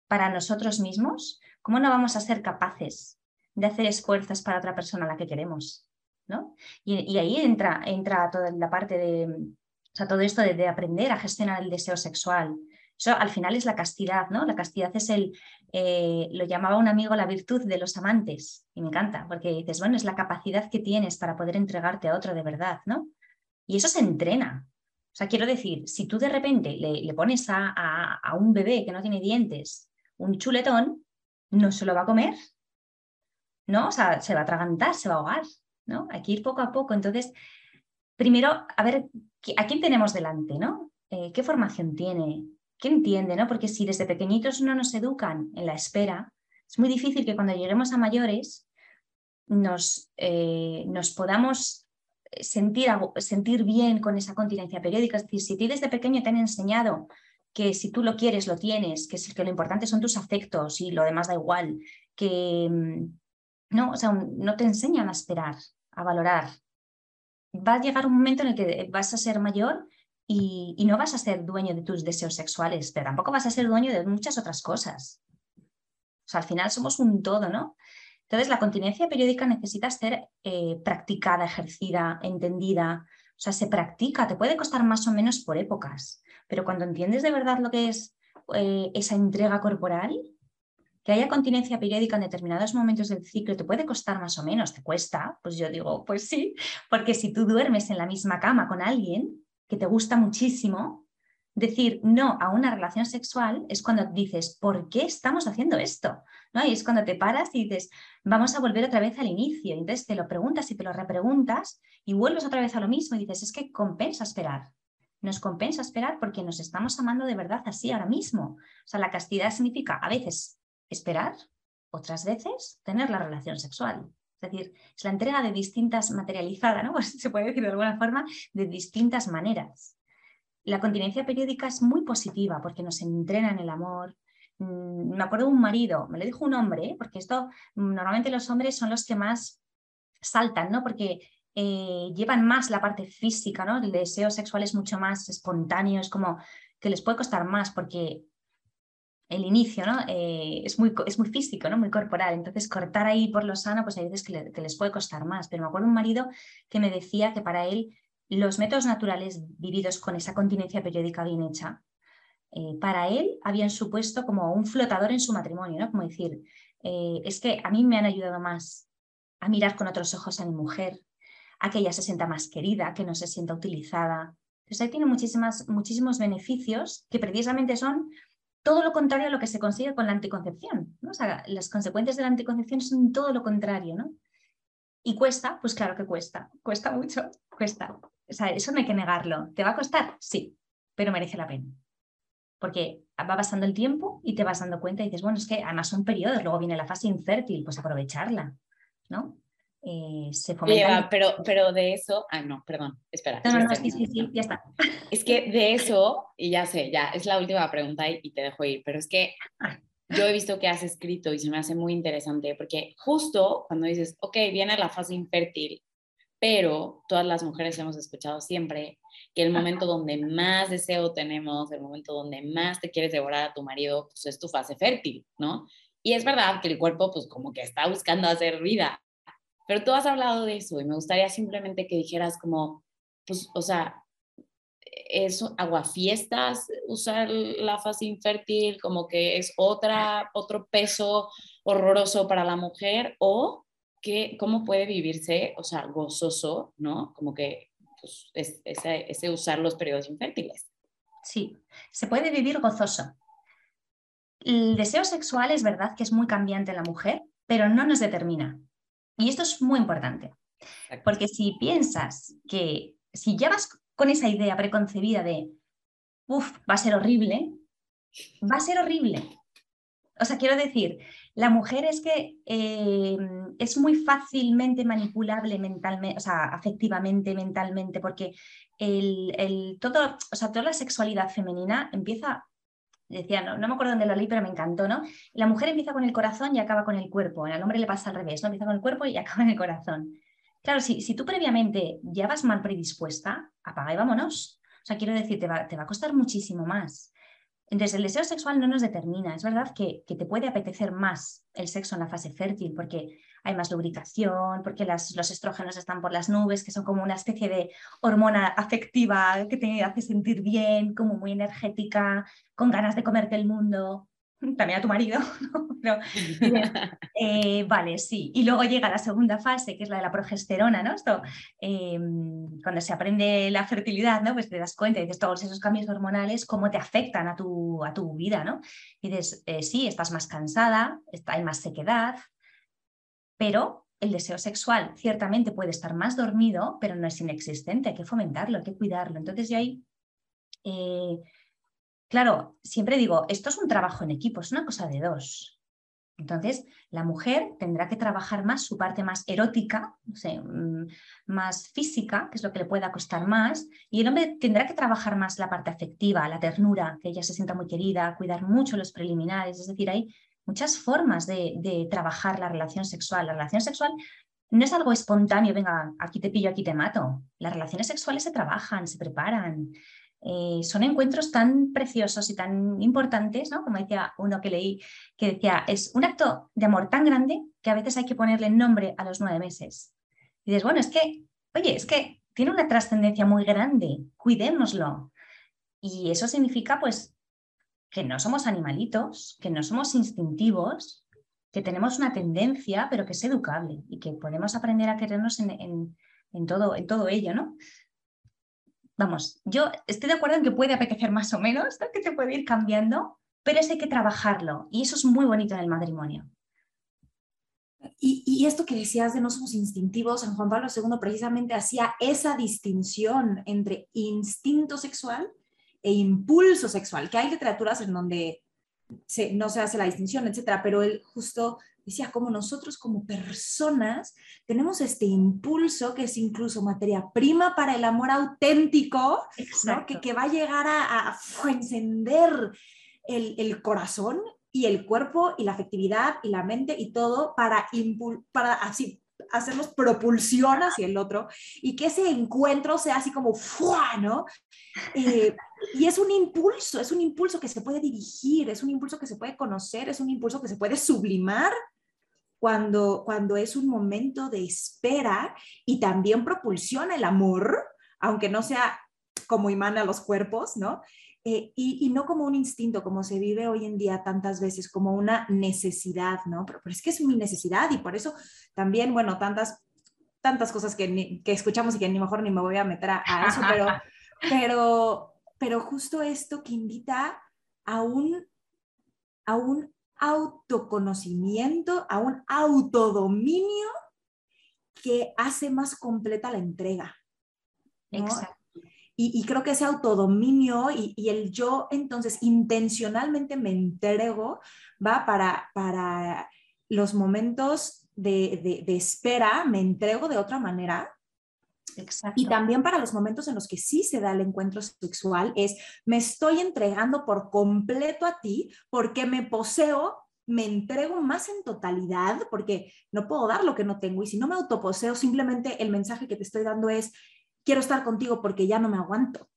para nosotros mismos? ¿Cómo no vamos a ser capaces de hacer esfuerzos para otra persona a la que queremos? ¿no? Y, ahí entra, entra toda la parte de, o sea, todo esto de aprender a gestionar el deseo sexual, eso al final es la castidad, ¿no? La castidad es el, eh, lo llamaba un amigo la virtud de los amantes, y me encanta, porque dices, bueno, es la capacidad que tienes para poder entregarte a otro de verdad, ¿no? Y eso se entrena. O sea, quiero decir, si tú de repente le, pones a, a, un bebé que no tiene dientes un chuletón, no se lo va a comer, ¿no? O sea, se va a atragantar, se va a ahogar, ¿no? Hay que ir poco a poco. Entonces, primero, a ver, ¿a quién tenemos delante, ¿no? Eh, ¿Qué formación tiene? ¿Qué entiende? ¿no? Porque si desde pequeñitos no nos educan en la espera, es muy difícil que cuando lleguemos a mayores nos, eh, nos podamos sentir, sentir bien con esa continencia periódica. Es decir, si desde pequeño te han enseñado que si tú lo quieres, lo tienes, que, que lo importante son tus afectos y lo demás da igual, que mm, no, o sea, no te enseñan a esperar, a valorar. Va a llegar un momento en el que vas a ser mayor y, no vas a ser dueño de tus deseos sexuales, pero tampoco vas a ser dueño de muchas otras cosas. O sea, al final somos un todo, ¿no? Entonces, la continencia periódica necesita ser eh, practicada, ejercida, entendida. O sea, se practica, te puede costar más o menos por épocas, pero cuando entiendes de verdad lo que es eh, esa entrega corporal, que haya continencia periódica en determinados momentos del ciclo te puede costar más o menos, te cuesta, pues yo digo, pues sí, porque si tú duermes en la misma cama con alguien, que te gusta muchísimo, decir no a una relación sexual es cuando dices, ¿por qué estamos haciendo esto? ¿No? Y es cuando te paras y dices, vamos a volver otra vez al inicio. Y entonces te lo preguntas y te lo repreguntas y vuelves otra vez a lo mismo y dices, es que compensa esperar. Nos compensa esperar porque nos estamos amando de verdad así ahora mismo. O sea, la castidad significa a veces esperar, otras veces tener la relación sexual. Es decir, es la entrega de distintas, materializada, ¿no? Pues se puede decir de alguna forma, de distintas maneras. La continencia periódica es muy positiva porque nos entrena en el amor. Mm, me acuerdo de un marido, me lo dijo un hombre, ¿eh? porque esto mm, normalmente los hombres son los que más saltan, ¿no? Porque eh, llevan más la parte física, ¿no? El deseo sexual es mucho más espontáneo, es como que les puede costar más porque el inicio, ¿no? Eh, es, muy, es muy físico, ¿no? Muy corporal. Entonces, cortar ahí por lo sano, pues hay veces que, les puede costar más. Pero me acuerdo un marido que me decía que para él los métodos naturales vividos con esa continencia periódica bien hecha, eh, para él habían supuesto como un flotador en su matrimonio, ¿no? Como decir, eh, es que a mí me han ayudado más a mirar con otros ojos a mi mujer, a que ella se sienta más querida, que no se sienta utilizada. Entonces ahí tiene muchísimas, muchísimos beneficios que precisamente son todo lo contrario a lo que se consigue con la anticoncepción. ¿no? O sea, las consecuencias de la anticoncepción son todo lo contrario, ¿no? Y cuesta, pues claro que cuesta, cuesta mucho, cuesta. O sea, eso no hay que negarlo. ¿Te va a costar? Sí, pero merece la pena. Porque va pasando el tiempo y te vas dando cuenta y dices, bueno, es que además son periodos, luego viene la fase infértil, pues aprovecharla, ¿no? Eh, se fomenta. pero, pero de eso, ah, no, perdón, espera. No, no, no, sí, sí, sí, ya está. Es que de eso, y ya sé, ya es la última pregunta y, te dejo ir, pero es que yo he visto que has escrito y se me hace muy interesante porque justo cuando dices, ok, viene la fase infértil, pero todas las mujeres hemos escuchado siempre que el momento donde más deseo tenemos, el momento donde más te quieres devorar a tu marido, pues es tu fase fértil, ¿no? Y es verdad que el cuerpo, pues como que está buscando hacer vida, pero tú has hablado de eso y me gustaría simplemente que dijeras como, pues, o sea, es aguafiestas usar la fase infértil, como que es otra, otro peso horroroso para la mujer, o que, cómo puede vivirse, o sea, gozoso, ¿no? Como que pues, es, ese, ese usar los periodos infértiles. Sí, se puede vivir gozoso. El deseo sexual es verdad que es muy cambiante en la mujer, pero no nos determina. Y esto es muy importante, porque si piensas que si ya vas con esa idea preconcebida de, uff, va a ser horrible, va a ser horrible. O sea, quiero decir, la mujer es que eh, es muy fácilmente manipulable mentalmente, o sea, afectivamente, mentalmente, porque el, el, todo, o sea, toda la sexualidad femenina empieza decía, no, no, me acuerdo dónde lo leí, pero me encantó, ¿no? La mujer empieza con el corazón y acaba con el cuerpo, al hombre le pasa al revés, ¿no? Empieza con el cuerpo y acaba en el corazón. Claro, si, si tú previamente ya vas mal predispuesta, apaga y vámonos. O sea, quiero decir, te va, te va a costar muchísimo más. Entonces, el deseo sexual no nos determina. Es verdad que, que, te puede apetecer más el sexo en la fase fértil porque hay más lubricación, porque las, los estrógenos están por las nubes, que son como una especie de hormona afectiva que te hace sentir bien, como muy energética, con ganas de comerte el mundo. También a tu marido, eh, vale, sí. Y luego llega la segunda fase, que es la de la progesterona, ¿no? Esto, em, cuando se aprende la fertilidad, ¿no? Pues te das cuenta y dices todos esos cambios hormonales, cómo te afectan a tu, a tu vida, ¿no? Y dices, eh, sí, estás más cansada, hay más sequedad, pero el deseo sexual ciertamente puede estar más dormido, pero no es inexistente, hay que fomentarlo, hay que cuidarlo. Entonces yo ahí, eh, claro, siempre digo, esto es un trabajo en equipo, es una cosa de dos. Entonces, la mujer tendrá que trabajar más su parte más erótica, mm, más física, que es lo que le pueda costar más, y el hombre tendrá que trabajar más la parte afectiva, la ternura, que ella se sienta muy querida, cuidar mucho los preliminares, es decir, hay muchas formas de, trabajar la relación sexual. La relación sexual no es algo espontáneo, venga, aquí te pillo, aquí te mato. Las relaciones sexuales se trabajan, se preparan. Eh, son encuentros tan preciosos y tan importantes, ¿no? Como decía uno que leí, que decía, es un acto de amor tan grande que a veces hay que ponerle nombre a los nueve meses. Y dices, bueno, es que, oye, es que tiene una trascendencia muy grande, cuidémoslo. Y eso significa, pues, que no somos animalitos, que no somos instintivos, que tenemos una tendencia, pero que es educable y que podemos aprender a querernos en, todo, en todo ello, ¿no? Vamos, yo estoy de acuerdo en que puede apetecer más o menos, que te puede ir cambiando, pero eso hay que trabajarlo y eso es muy bonito en el matrimonio. Y, esto que decías de no somos instintivos, San Juan Pablo II precisamente hacía esa distinción entre instinto sexual e impulso sexual, que hay literaturas en donde no se hace la distinción, etcétera, pero él justo decía como nosotros como personas tenemos este impulso que es incluso materia prima para el amor auténtico, que, que, va a llegar a, encender el, el, corazón y el cuerpo y la afectividad y la mente y todo para, para así hacernos propulsión hacia el otro y que ese encuentro sea así como ¡fua! ¿no? Eh, y es un impulso, es un impulso que se puede dirigir, es un impulso que se puede conocer, es un impulso que se puede sublimar cuando, cuando es un momento de espera y también propulsiona el amor, aunque no sea como imán a los cuerpos, ¿no? Eh, y, no como un instinto, como se vive hoy en día tantas veces, como una necesidad, ¿no? Pero, es que es mi necesidad y por eso también, bueno, tantas, tantas cosas que, que escuchamos y que ni mejor ni me voy a meter a, eso, pero, pero, pero justo esto que invita a un, a un autoconocimiento, a un autodominio que hace más completa la entrega. Exacto. Y, creo que ese autodominio y, el yo entonces intencionalmente me entrego, va para, para los momentos de, de, espera, me entrego de otra manera. Exacto. Y también para los momentos en los que sí se da el encuentro sexual, es me estoy entregando por completo a ti porque me poseo me entrego más en totalidad porque no puedo dar lo que no tengo y si no me autoposeo, simplemente el mensaje que te estoy dando es, quiero estar contigo porque ya no me aguanto,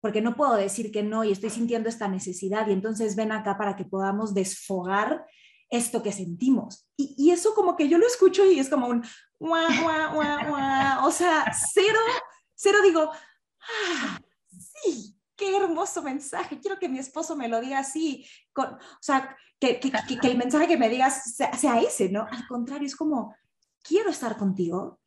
porque no puedo decir que no y estoy sintiendo esta necesidad y entonces ven acá para que podamos desfogar esto que sentimos. Y, eso como que yo lo escucho y es como un, o sea, cero, cero digo, ah, sí, qué hermoso mensaje, quiero que mi esposo me lo diga así, con, o sea, que, el mensaje que me digas sea, sea, ese, ¿no? Al contrario, es como, quiero estar contigo,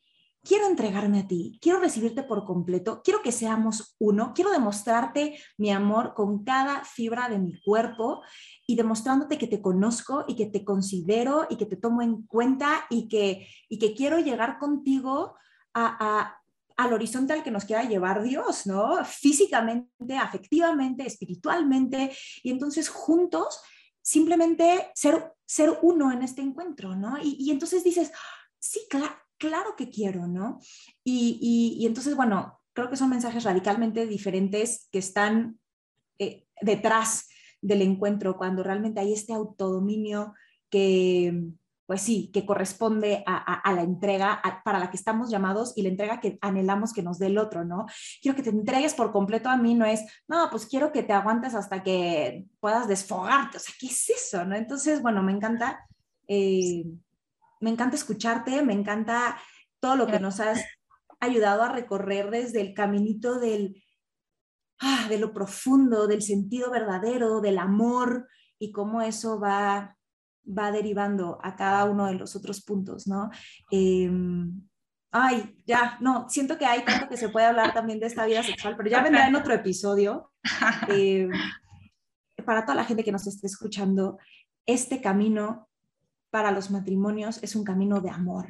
quiero entregarme a ti, quiero recibirte por completo, quiero que seamos uno, quiero demostrarte mi amor con cada fibra de mi cuerpo y demostrándote que te conozco y que te considero y que te tomo en cuenta y que, y que quiero llegar contigo a, al horizonte al que nos quiera llevar Dios, ¿no? Físicamente, afectivamente, espiritualmente, y entonces juntos simplemente ser, ser uno en este encuentro, ¿no? Y, y entonces dices, sí, claro, claro que quiero, ¿no? Y, entonces, bueno, creo que son mensajes radicalmente diferentes que están eh, detrás del encuentro, cuando realmente hay este autodominio que, pues sí, que corresponde a, la entrega para la que estamos llamados y la entrega que anhelamos que nos dé el otro, ¿no? Quiero que te entregues por completo a mí, no es, no, pues quiero que te aguantes hasta que puedas desfogarte, o sea, ¿qué es eso, no? Entonces, bueno, me encanta. Eh, me encanta escucharte, me encanta todo lo que nos has ayudado a recorrer desde el caminito del, ah, de lo profundo, del sentido verdadero, del amor y cómo eso va, va derivando a cada uno de los otros puntos, ¿no? Em, ay, ya, no, siento que hay tanto que se puede hablar también de esta vida sexual, pero ya vendrá en otro episodio. Em, para toda la gente que nos esté escuchando, este camino para los matrimonios es un camino de amor,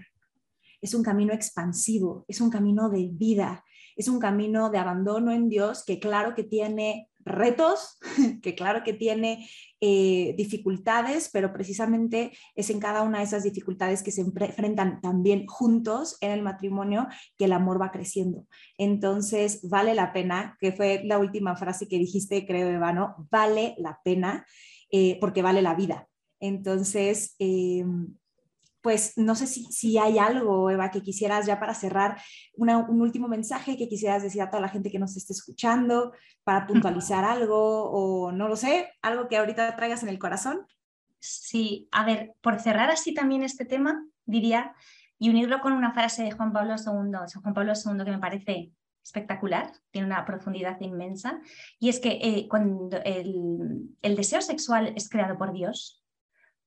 es un camino expansivo, es un camino de vida, es un camino de abandono en Dios que claro que tiene retos, que claro que tiene eh, dificultades, pero precisamente es en cada una de esas dificultades que se enfrentan también juntos en el matrimonio que el amor va creciendo. Entonces, vale la pena, que fue la última frase que dijiste, creo, Evano, vale la pena eh, porque vale la vida. Entonces, em, pues no sé si, hay algo, Eva, que quisieras ya para cerrar, un último mensaje que quisieras decir a toda la gente que nos esté escuchando, para puntualizar algo o no lo sé, algo que ahorita traigas en el corazón. Sí, a ver, por cerrar así también este tema, diría, y unirlo con una frase de Juan Pablo II, Juan Pablo II que me parece espectacular, tiene una profundidad inmensa, y es que eh, cuando el deseo sexual es creado por Dios,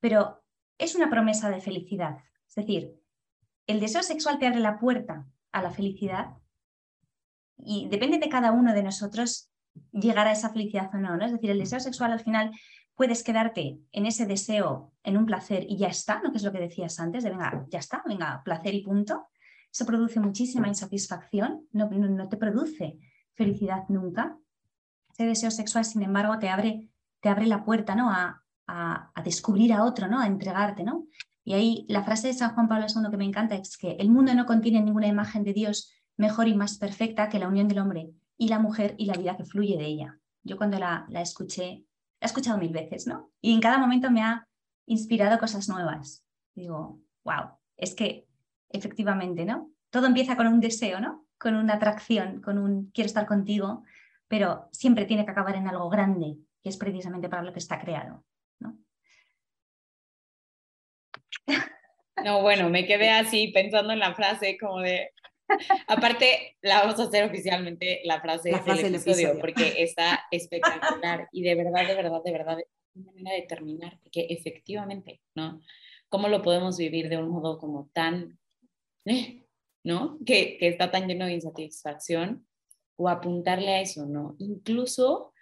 pero es una promesa de felicidad. Es decir, el deseo sexual te abre la puerta a la felicidad y depende de cada uno de nosotros llegar a esa felicidad o no. Es decir, el deseo sexual al final puedes quedarte en ese deseo, en un placer y ya está, ¿no? Que es lo que decías antes, de venga, ya está, venga, placer y punto. Eso produce muchísima insatisfacción, no, no te produce felicidad nunca. Ese deseo sexual, sin embargo, te abre, te abre la puerta ¿no? a, a, descubrir a otro, ¿no? a entregarte. ¿no? Y ahí la frase de San Juan Pablo II que me encanta es que el mundo no contiene ninguna imagen de Dios mejor y más perfecta que la unión del hombre y la mujer y la vida que fluye de ella. Yo cuando la, la escuché, la he escuchado mil veces, ¿no? Y en cada momento me ha inspirado cosas nuevas. Digo, wow, es que efectivamente, ¿no? Todo empieza con un deseo, ¿no? Con una atracción, con un quiero estar contigo, pero siempre tiene que acabar en algo grande, que es precisamente para lo que está creado, ¿no? No, bueno, me quedé así pensando en la frase como de, aparte la vamos a hacer oficialmente la frase, del, episodio, porque está espectacular y de verdad, de verdad, de verdad, es una manera de terminar, porque efectivamente, ¿no? ¿Cómo lo podemos vivir de un modo como tan, eh, ¿no? Que, que está tan lleno de insatisfacción o apuntarle a eso, ¿no? Incluso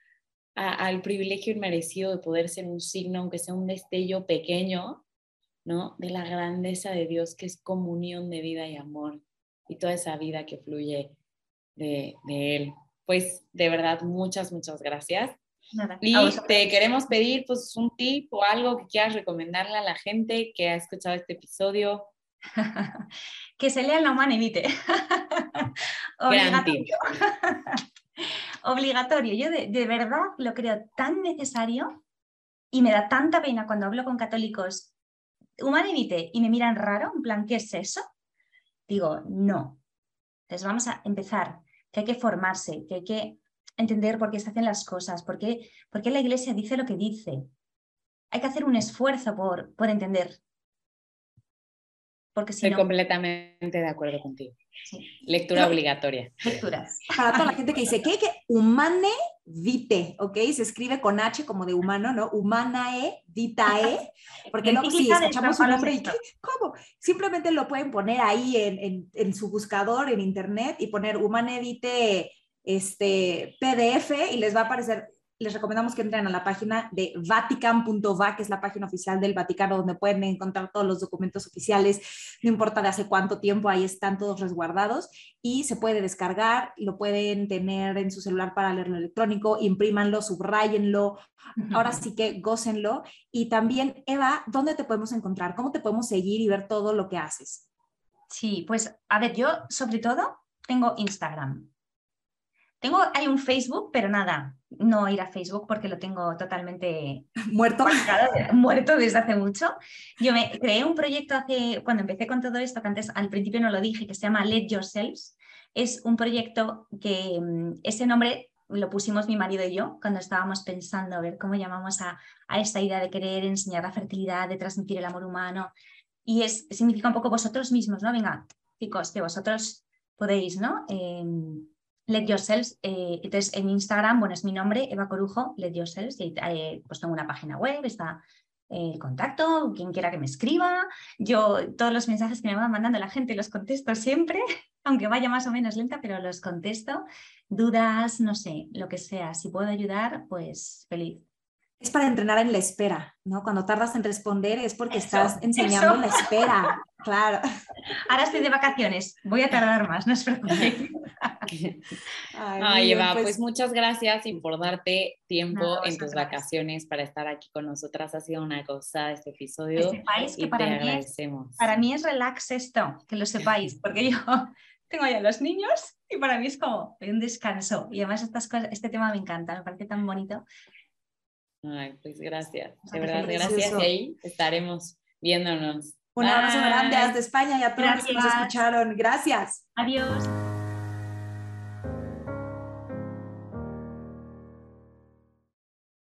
al privilegio inmerecido de poder ser un signo, aunque sea un destello pequeño, ¿no? De la grandeza de Dios, que es comunión de vida y amor, y toda esa vida que fluye de, Él. Pues de verdad, muchas, muchas gracias. Y te queremos pedir pues un tip o algo que quieras recomendarle a la gente que ha escuchado este episodio. que se lea la evite. Obligatorio. Obligatorio. Yo de, de, verdad lo creo tan necesario y me da tanta pena cuando hablo con católicos y me miran raro, en plan, ¿qué es eso? Digo, no. Entonces vamos a empezar, que hay que formarse, que hay que entender por qué se hacen las cosas, por qué, por qué la iglesia dice lo que dice. Hay que hacer un esfuerzo por, por entender porque Estoy completamente de acuerdo contigo. Lectura obligatoria. Lecturas. Para toda la gente que dice, ¿qué? que humane vite, ¿ok? Se escribe con H como de humano, ¿no? Humanae, vitae, porque luego si escuchamos un nombre y ¿cómo? Simplemente lo pueden poner ahí en, en, en, su buscador, en internet, y poner humane vite este, PDF y les va a aparecer les recomendamos que entren a la página de vatican.va, que es la página oficial del Vaticano, donde pueden encontrar todos los documentos oficiales, no importa de hace cuánto tiempo, ahí están todos resguardados y se puede descargar, lo pueden tener en su celular para leerlo electrónico, imprímanlo, subrayenlo, ahora sí que gócenlo. Y también, Eva, ¿dónde te podemos encontrar? ¿Cómo te podemos seguir y ver todo lo que haces? Sí, pues a ver, yo sobre todo tengo Instagram. Tengo, hay un Facebook, pero nada, no ir a Facebook porque lo tengo totalmente muerto. muerto desde hace mucho. Yo me creé un proyecto hace, cuando empecé con todo esto, que antes al principio no lo dije, que se llama Let Yourselves. Es un proyecto que mm, ese nombre lo pusimos mi marido y yo cuando estábamos pensando a ver cómo llamamos a, a esta idea de querer enseñar la fertilidad, de transmitir el amor humano. Y es, significa un poco vosotros mismos, ¿no? Venga, chicos, que vosotros podéis, ¿no? Em, Let Yourselves. Eh, entonces, en Instagram, bueno, es mi nombre, Eva Corujo, Let Yourselves. Y, eh, pues tengo una página web, está el contacto, quien quiera que me escriba. Yo todos los mensajes que me van mandando la gente los contesto siempre, aunque vaya más o menos lenta, pero los contesto. Dudas, no sé, lo que sea. Si puedo ayudar, pues feliz. Es para entrenar en la espera, ¿no? Cuando tardas en responder es porque estás enseñando la espera. Claro. Ahora estoy de vacaciones, voy a tardar más, no es preocupen. Ay, Eva, pues, pues, muchas gracias por darte tiempo en tus vacaciones para estar aquí con nosotras. Ha sido una cosa este episodio. Que sepáis que para, mí es, para mí es relax esto, que lo sepáis, porque yo tengo ya los niños y para mí es como un descanso. Y además estas cosas, este tema me encanta, me parece tan bonito Ay, pues gracias. De verdad, gracias. Y ahí estaremos viéndonos. Un abrazo grande desde España y a todos los que nos escucharon. Gracias. Adiós.